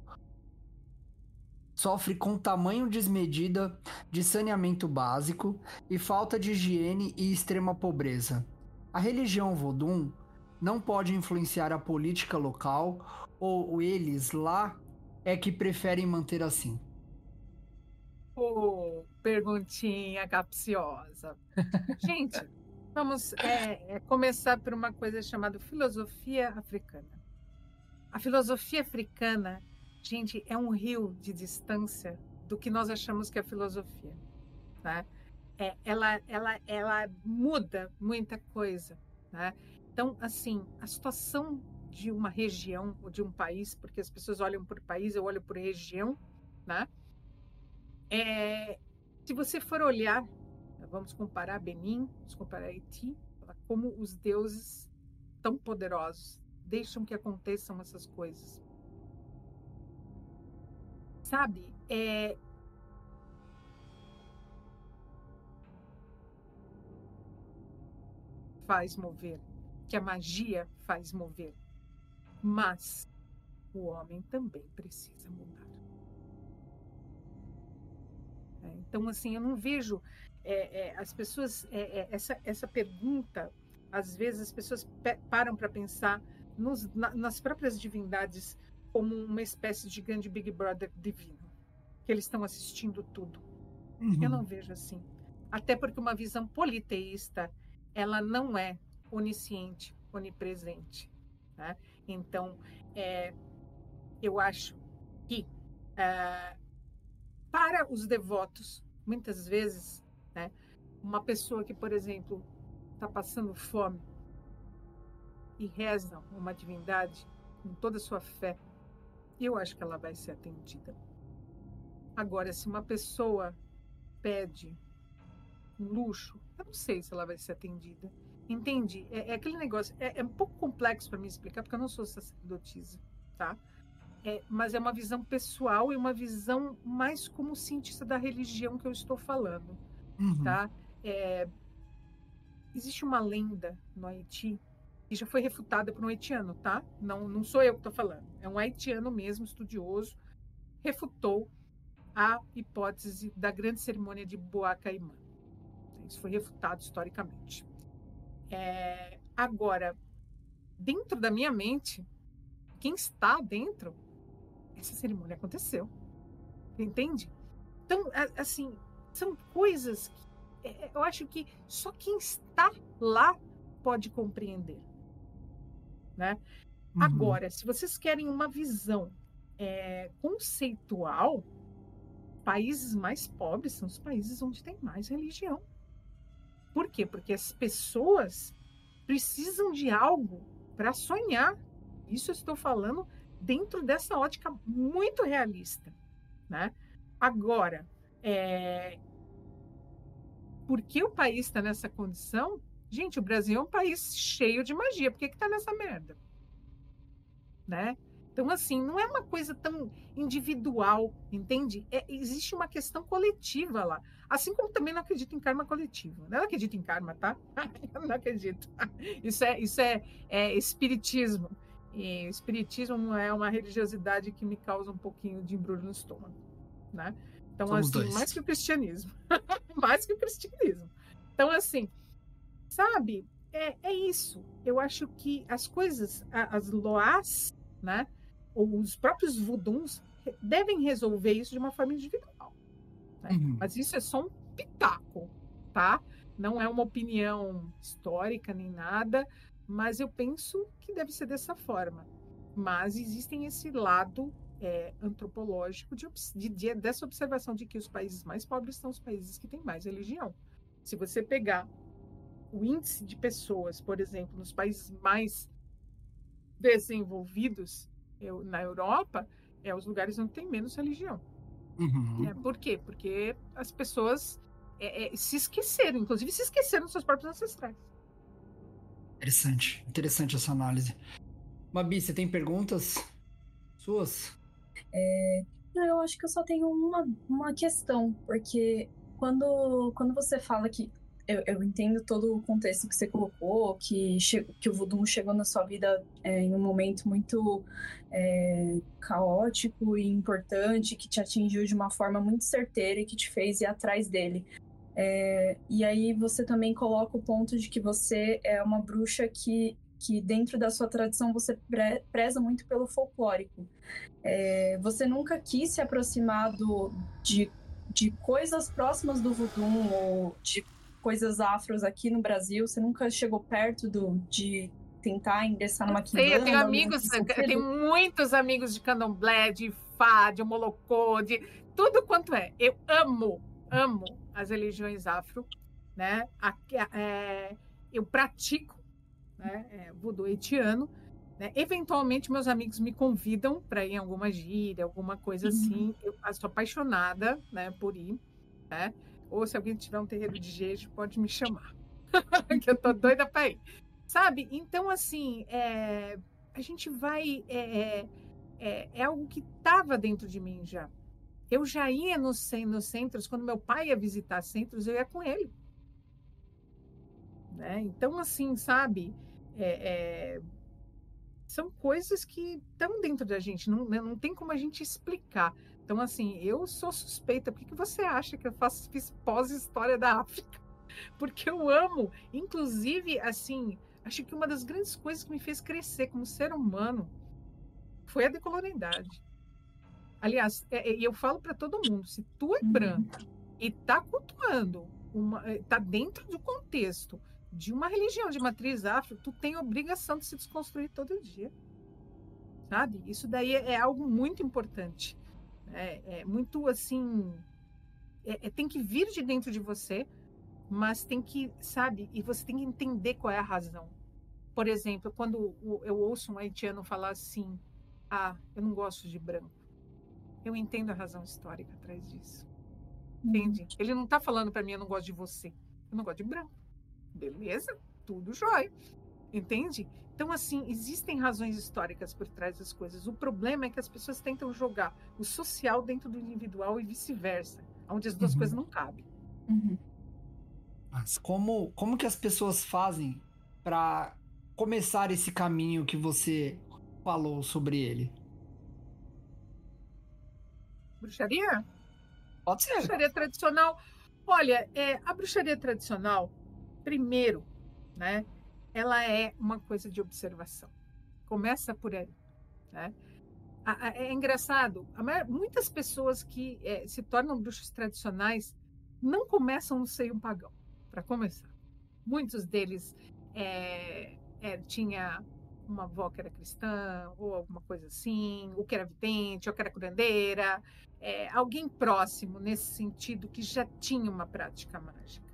sofre com tamanho desmedida de saneamento básico e falta de higiene e extrema pobreza. A religião Vodun não pode influenciar a política local ou eles lá é que preferem manter assim? Oh, perguntinha capciosa. Gente, vamos é, é começar por uma coisa chamada filosofia africana. A filosofia africana gente, é um rio de distância do que nós achamos que é filosofia, né? É, ela, ela, ela muda muita coisa, né? Então, assim, a situação de uma região ou de um país, porque as pessoas olham por país, eu olho por região, né? É, se você for olhar, vamos comparar Benin, vamos comparar Haiti, como os deuses tão poderosos deixam que aconteçam essas coisas sabe? É... Faz mover, que a magia faz mover. Mas o homem também precisa mudar. É, então, assim, eu não vejo é, é, as pessoas. É, é, essa, essa pergunta, às vezes, as pessoas param para pensar nos, na, nas próprias divindades como uma espécie de grande Big Brother divino, que eles estão assistindo tudo. Uhum. Eu não vejo assim. Até porque uma visão politeísta, ela não é onisciente, onipresente. Né? Então, é, eu acho que é, para os devotos, muitas vezes, né, uma pessoa que, por exemplo, está passando fome e reza uma divindade com toda a sua fé, eu acho que ela vai ser atendida. Agora, se uma pessoa pede um luxo, eu não sei se ela vai ser atendida. Entende? É, é aquele negócio. É, é um pouco complexo para me explicar, porque eu não sou sacerdotisa, tá? É, mas é uma visão pessoal e uma visão mais como cientista da religião que eu estou falando, uhum. tá? É, existe uma lenda no Haiti e já foi refutada por um haitiano, tá? Não, não sou eu que estou falando. É um haitiano mesmo, estudioso, refutou a hipótese da grande cerimônia de Boa Caimã. Isso foi refutado historicamente. É, agora, dentro da minha mente, quem está dentro, essa cerimônia aconteceu. Entende? Então, assim, são coisas que é, eu acho que só quem está lá pode compreender né? Uhum. Agora, se vocês querem uma visão é, conceitual, países mais pobres são os países onde tem mais religião. Por quê? Porque as pessoas precisam de algo para sonhar. Isso eu estou falando dentro dessa ótica muito realista, né? Agora, é... por que o país está nessa condição? Gente, o Brasil é um país cheio de magia. Por que está nessa merda? Né? Então, assim, não é uma coisa tão individual, entende? É, existe uma questão coletiva lá. Assim como também não acredito em karma coletivo. Não acredito em karma, tá? Eu não acredito. Isso é, isso é, é espiritismo. E o espiritismo é uma religiosidade que me causa um pouquinho de embrulho no estômago, né? Então, Somos assim, dois. mais que o cristianismo. mais que o cristianismo. Então, assim, sabe? É, é isso. Eu acho que as coisas, as loás, né? Ou os próprios vuduns devem resolver isso de uma forma individual. Né? Uhum. Mas isso é só um pitaco, tá? Não é uma opinião histórica nem nada, mas eu penso que deve ser dessa forma. Mas existem esse lado é, antropológico de, de, de, dessa observação de que os países mais pobres são os países que têm mais religião. Se você pegar o índice de pessoas, por exemplo, nos países mais desenvolvidos, eu, na Europa, é os lugares onde tem menos religião. Uhum. É, por quê? Porque as pessoas é, é, se esqueceram, inclusive se esqueceram dos seus próprios ancestrais. Interessante, interessante essa análise. Mabi, você tem perguntas suas? É, eu acho que eu só tenho uma, uma questão, porque quando, quando você fala que eu, eu, entendo todo o contexto que você colocou, que, que o voodoo chegou na sua vida é, em um momento muito é, caótico e importante, que te atingiu de uma forma muito certeira e que te fez ir atrás dele. É, e aí você também coloca o ponto de que você é uma bruxa que, que dentro da sua tradição você pre preza muito pelo folclórico. É, você nunca quis se aproximar do, de, de coisas próximas do voodoo ou de coisas afros aqui no Brasil? Você nunca chegou perto do, de tentar ingressar numa quimbanda? eu tenho amigos, eu tenho muitos amigos de candomblé, de fá, de molocô, de tudo quanto é. Eu amo, amo as religiões afro, né? É, eu pratico né, é, voodoo haitiano. Né? Eventualmente, meus amigos me convidam para ir em alguma gíria, alguma coisa uhum. assim. Eu sou apaixonada né, por ir. Né? Ou se alguém tiver um terreiro de jeito, pode me chamar. que eu tô doida para ir. Sabe? Então, assim, é, a gente vai. É, é, é, é algo que estava dentro de mim já. Eu já ia nos, nos centros, quando meu pai ia visitar centros, eu ia com ele. Né? Então, assim, sabe? É, é, são coisas que estão dentro da gente, não, né, não tem como a gente explicar. Então, assim, eu sou suspeita. Por que, que você acha que eu faço, fiz pós-história da África? Porque eu amo. Inclusive, assim, acho que uma das grandes coisas que me fez crescer como ser humano foi a decolonialidade. Aliás, é, é, eu falo para todo mundo: se tu é uhum. branco e tá cultuando, uma, é, tá dentro do contexto de uma religião de matriz afro, tu tem obrigação de se desconstruir todo dia. Sabe? Isso daí é, algo muito importante. É, é muito assim. É, é, tem que vir de dentro de você, mas tem que, sabe? E você tem que entender qual é a razão. Por exemplo, quando eu ouço um haitiano falar assim: Ah, eu não gosto de branco eu entendo a razão histórica atrás disso. Uhum. Entende? Ele não está falando para mim, eu não gosto de você. Eu não gosto de branco. Beleza? Tudo jóia. Entende? Então, assim, existem razões históricas por trás das coisas. O problema é que as pessoas tentam jogar o social dentro do individual e vice-versa, onde as duas uhum. coisas não cabem. Uhum. Mas como, como que as pessoas fazem para começar esse caminho que você falou sobre ele? Bruxaria? Pode ser. Bruxaria tradicional. Olha, é, a bruxaria tradicional, primeiro, né? Ela é uma coisa de observação. Começa por aí, né? É engraçado, muitas pessoas que é, se tornam bruxos tradicionais não começam no seio pagão, para começar. Muitos deles é, é, tinha uma avó que era cristã, ou alguma coisa assim, ou que era vidente, ou que era curandeira, é, alguém próximo nesse sentido que já tinha uma prática mágica,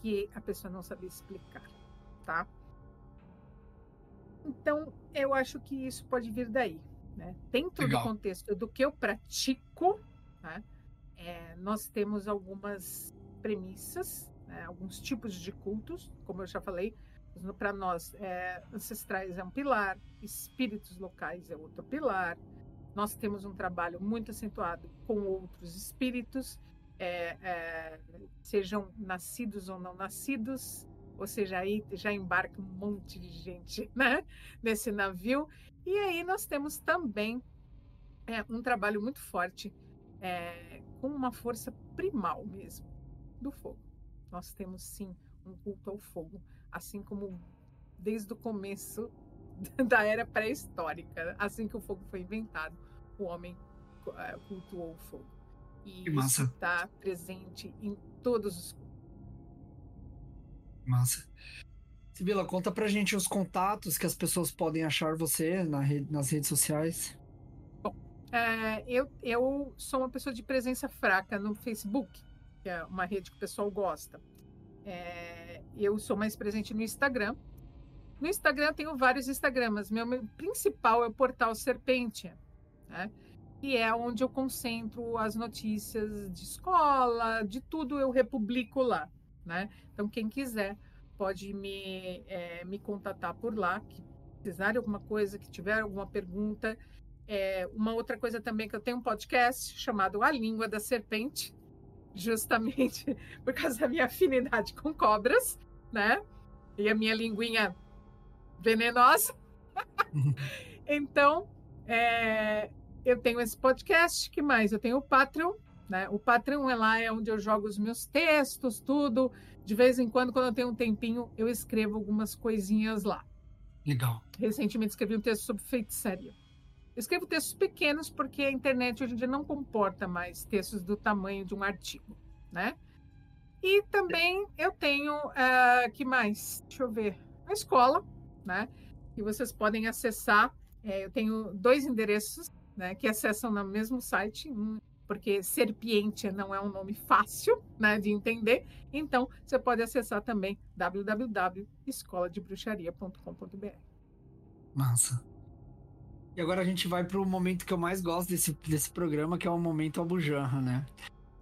que a pessoa não sabia explicar, tá? Então, eu acho que isso pode vir daí. Né? Dentro Legal. do contexto do que eu pratico, né? é, nós temos algumas premissas né, alguns tipos de cultos, como eu já falei, para nós, é, ancestrais é um pilar, espíritos locais é outro pilar. Nós temos um trabalho muito acentuado com outros espíritos, é, é, sejam nascidos ou não nascidos, ou seja, aí já embarca um monte de gente né, nesse navio. E aí nós temos também é, um trabalho muito forte é, com uma força primal mesmo do fogo. Nós temos sim um culto ao fogo assim como desde o começo da era pré-histórica, assim que o fogo foi inventado, o homem eh, cultuou o fogo. E isso está presente em todos os Massa. Sibila, conta pra gente os contatos que as pessoas podem achar você na rede, nas redes sociais. Bom, é, eu, eu sou uma pessoa de presença fraca no Facebook, que é uma rede que o pessoal gosta. É, eu sou mais presente no Instagram. No Instagram eu tenho vários Instagrams. Meu, meu principal é o portal Serpentia, né? E é onde eu concentro as notícias de escola, de tudo eu republico lá, né? Então quem quiser pode me, é, me contatar por lá, que precisar de alguma coisa, que tiver alguma pergunta. É, uma outra coisa também que eu tenho um podcast chamado A Língua da Serpente, justamente por causa da minha afinidade com cobras, né? E a minha linguinha venenosa. então, é, eu tenho esse podcast, que mais? Eu tenho o Patreon, né? O Patreon é lá, é onde eu jogo os meus textos, tudo. De vez em quando, quando eu tenho um tempinho, eu escrevo algumas coisinhas lá. Legal. Recentemente escrevi um texto sobre feitiçaria. Eu escrevo textos pequenos porque a internet hoje em dia não comporta mais textos do tamanho de um artigo, né? E também eu tenho, uh, que mais? Deixa eu ver, a escola, né? Que vocês podem acessar. É, eu tenho dois endereços, né? Que acessam no mesmo site, porque Serpientia não é um nome fácil, né? De entender. Então, você pode acessar também www.escoladebruxaria.com.br. Massa. E agora a gente vai para o momento que eu mais gosto desse, desse programa, que é o momento Abujanra, né?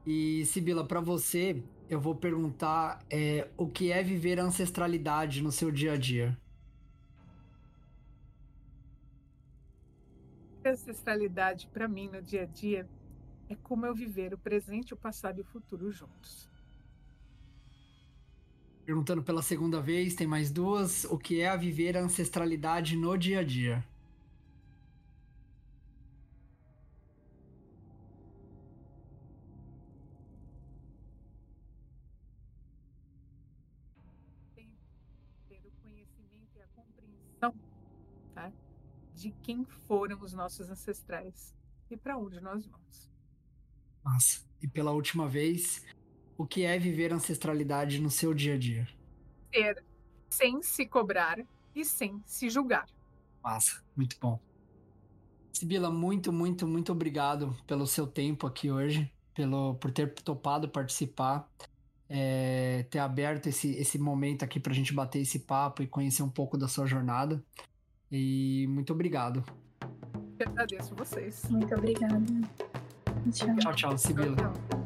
E Sibila, para você, eu vou perguntar é, o que é viver a ancestralidade no seu dia a dia. Ancestralidade para mim no dia a dia é como eu viver o presente, o passado e o futuro juntos. Perguntando pela segunda vez, tem mais duas. O que é a viver a ancestralidade no dia a dia? De quem foram os nossos ancestrais e para onde nós vamos. Nossa, e pela última vez, o que é viver ancestralidade no seu dia a dia? Ser sem se cobrar e sem se julgar. Massa, muito bom. Sibila, muito, muito, muito obrigado pelo seu tempo aqui hoje, pelo por ter topado participar, é, ter aberto esse, esse momento aqui para a gente bater esse papo e conhecer um pouco da sua jornada. E muito obrigado. Eu agradeço vocês. Muito obrigada. Tchau, tchau, tchau Sibila. Tchau, tchau.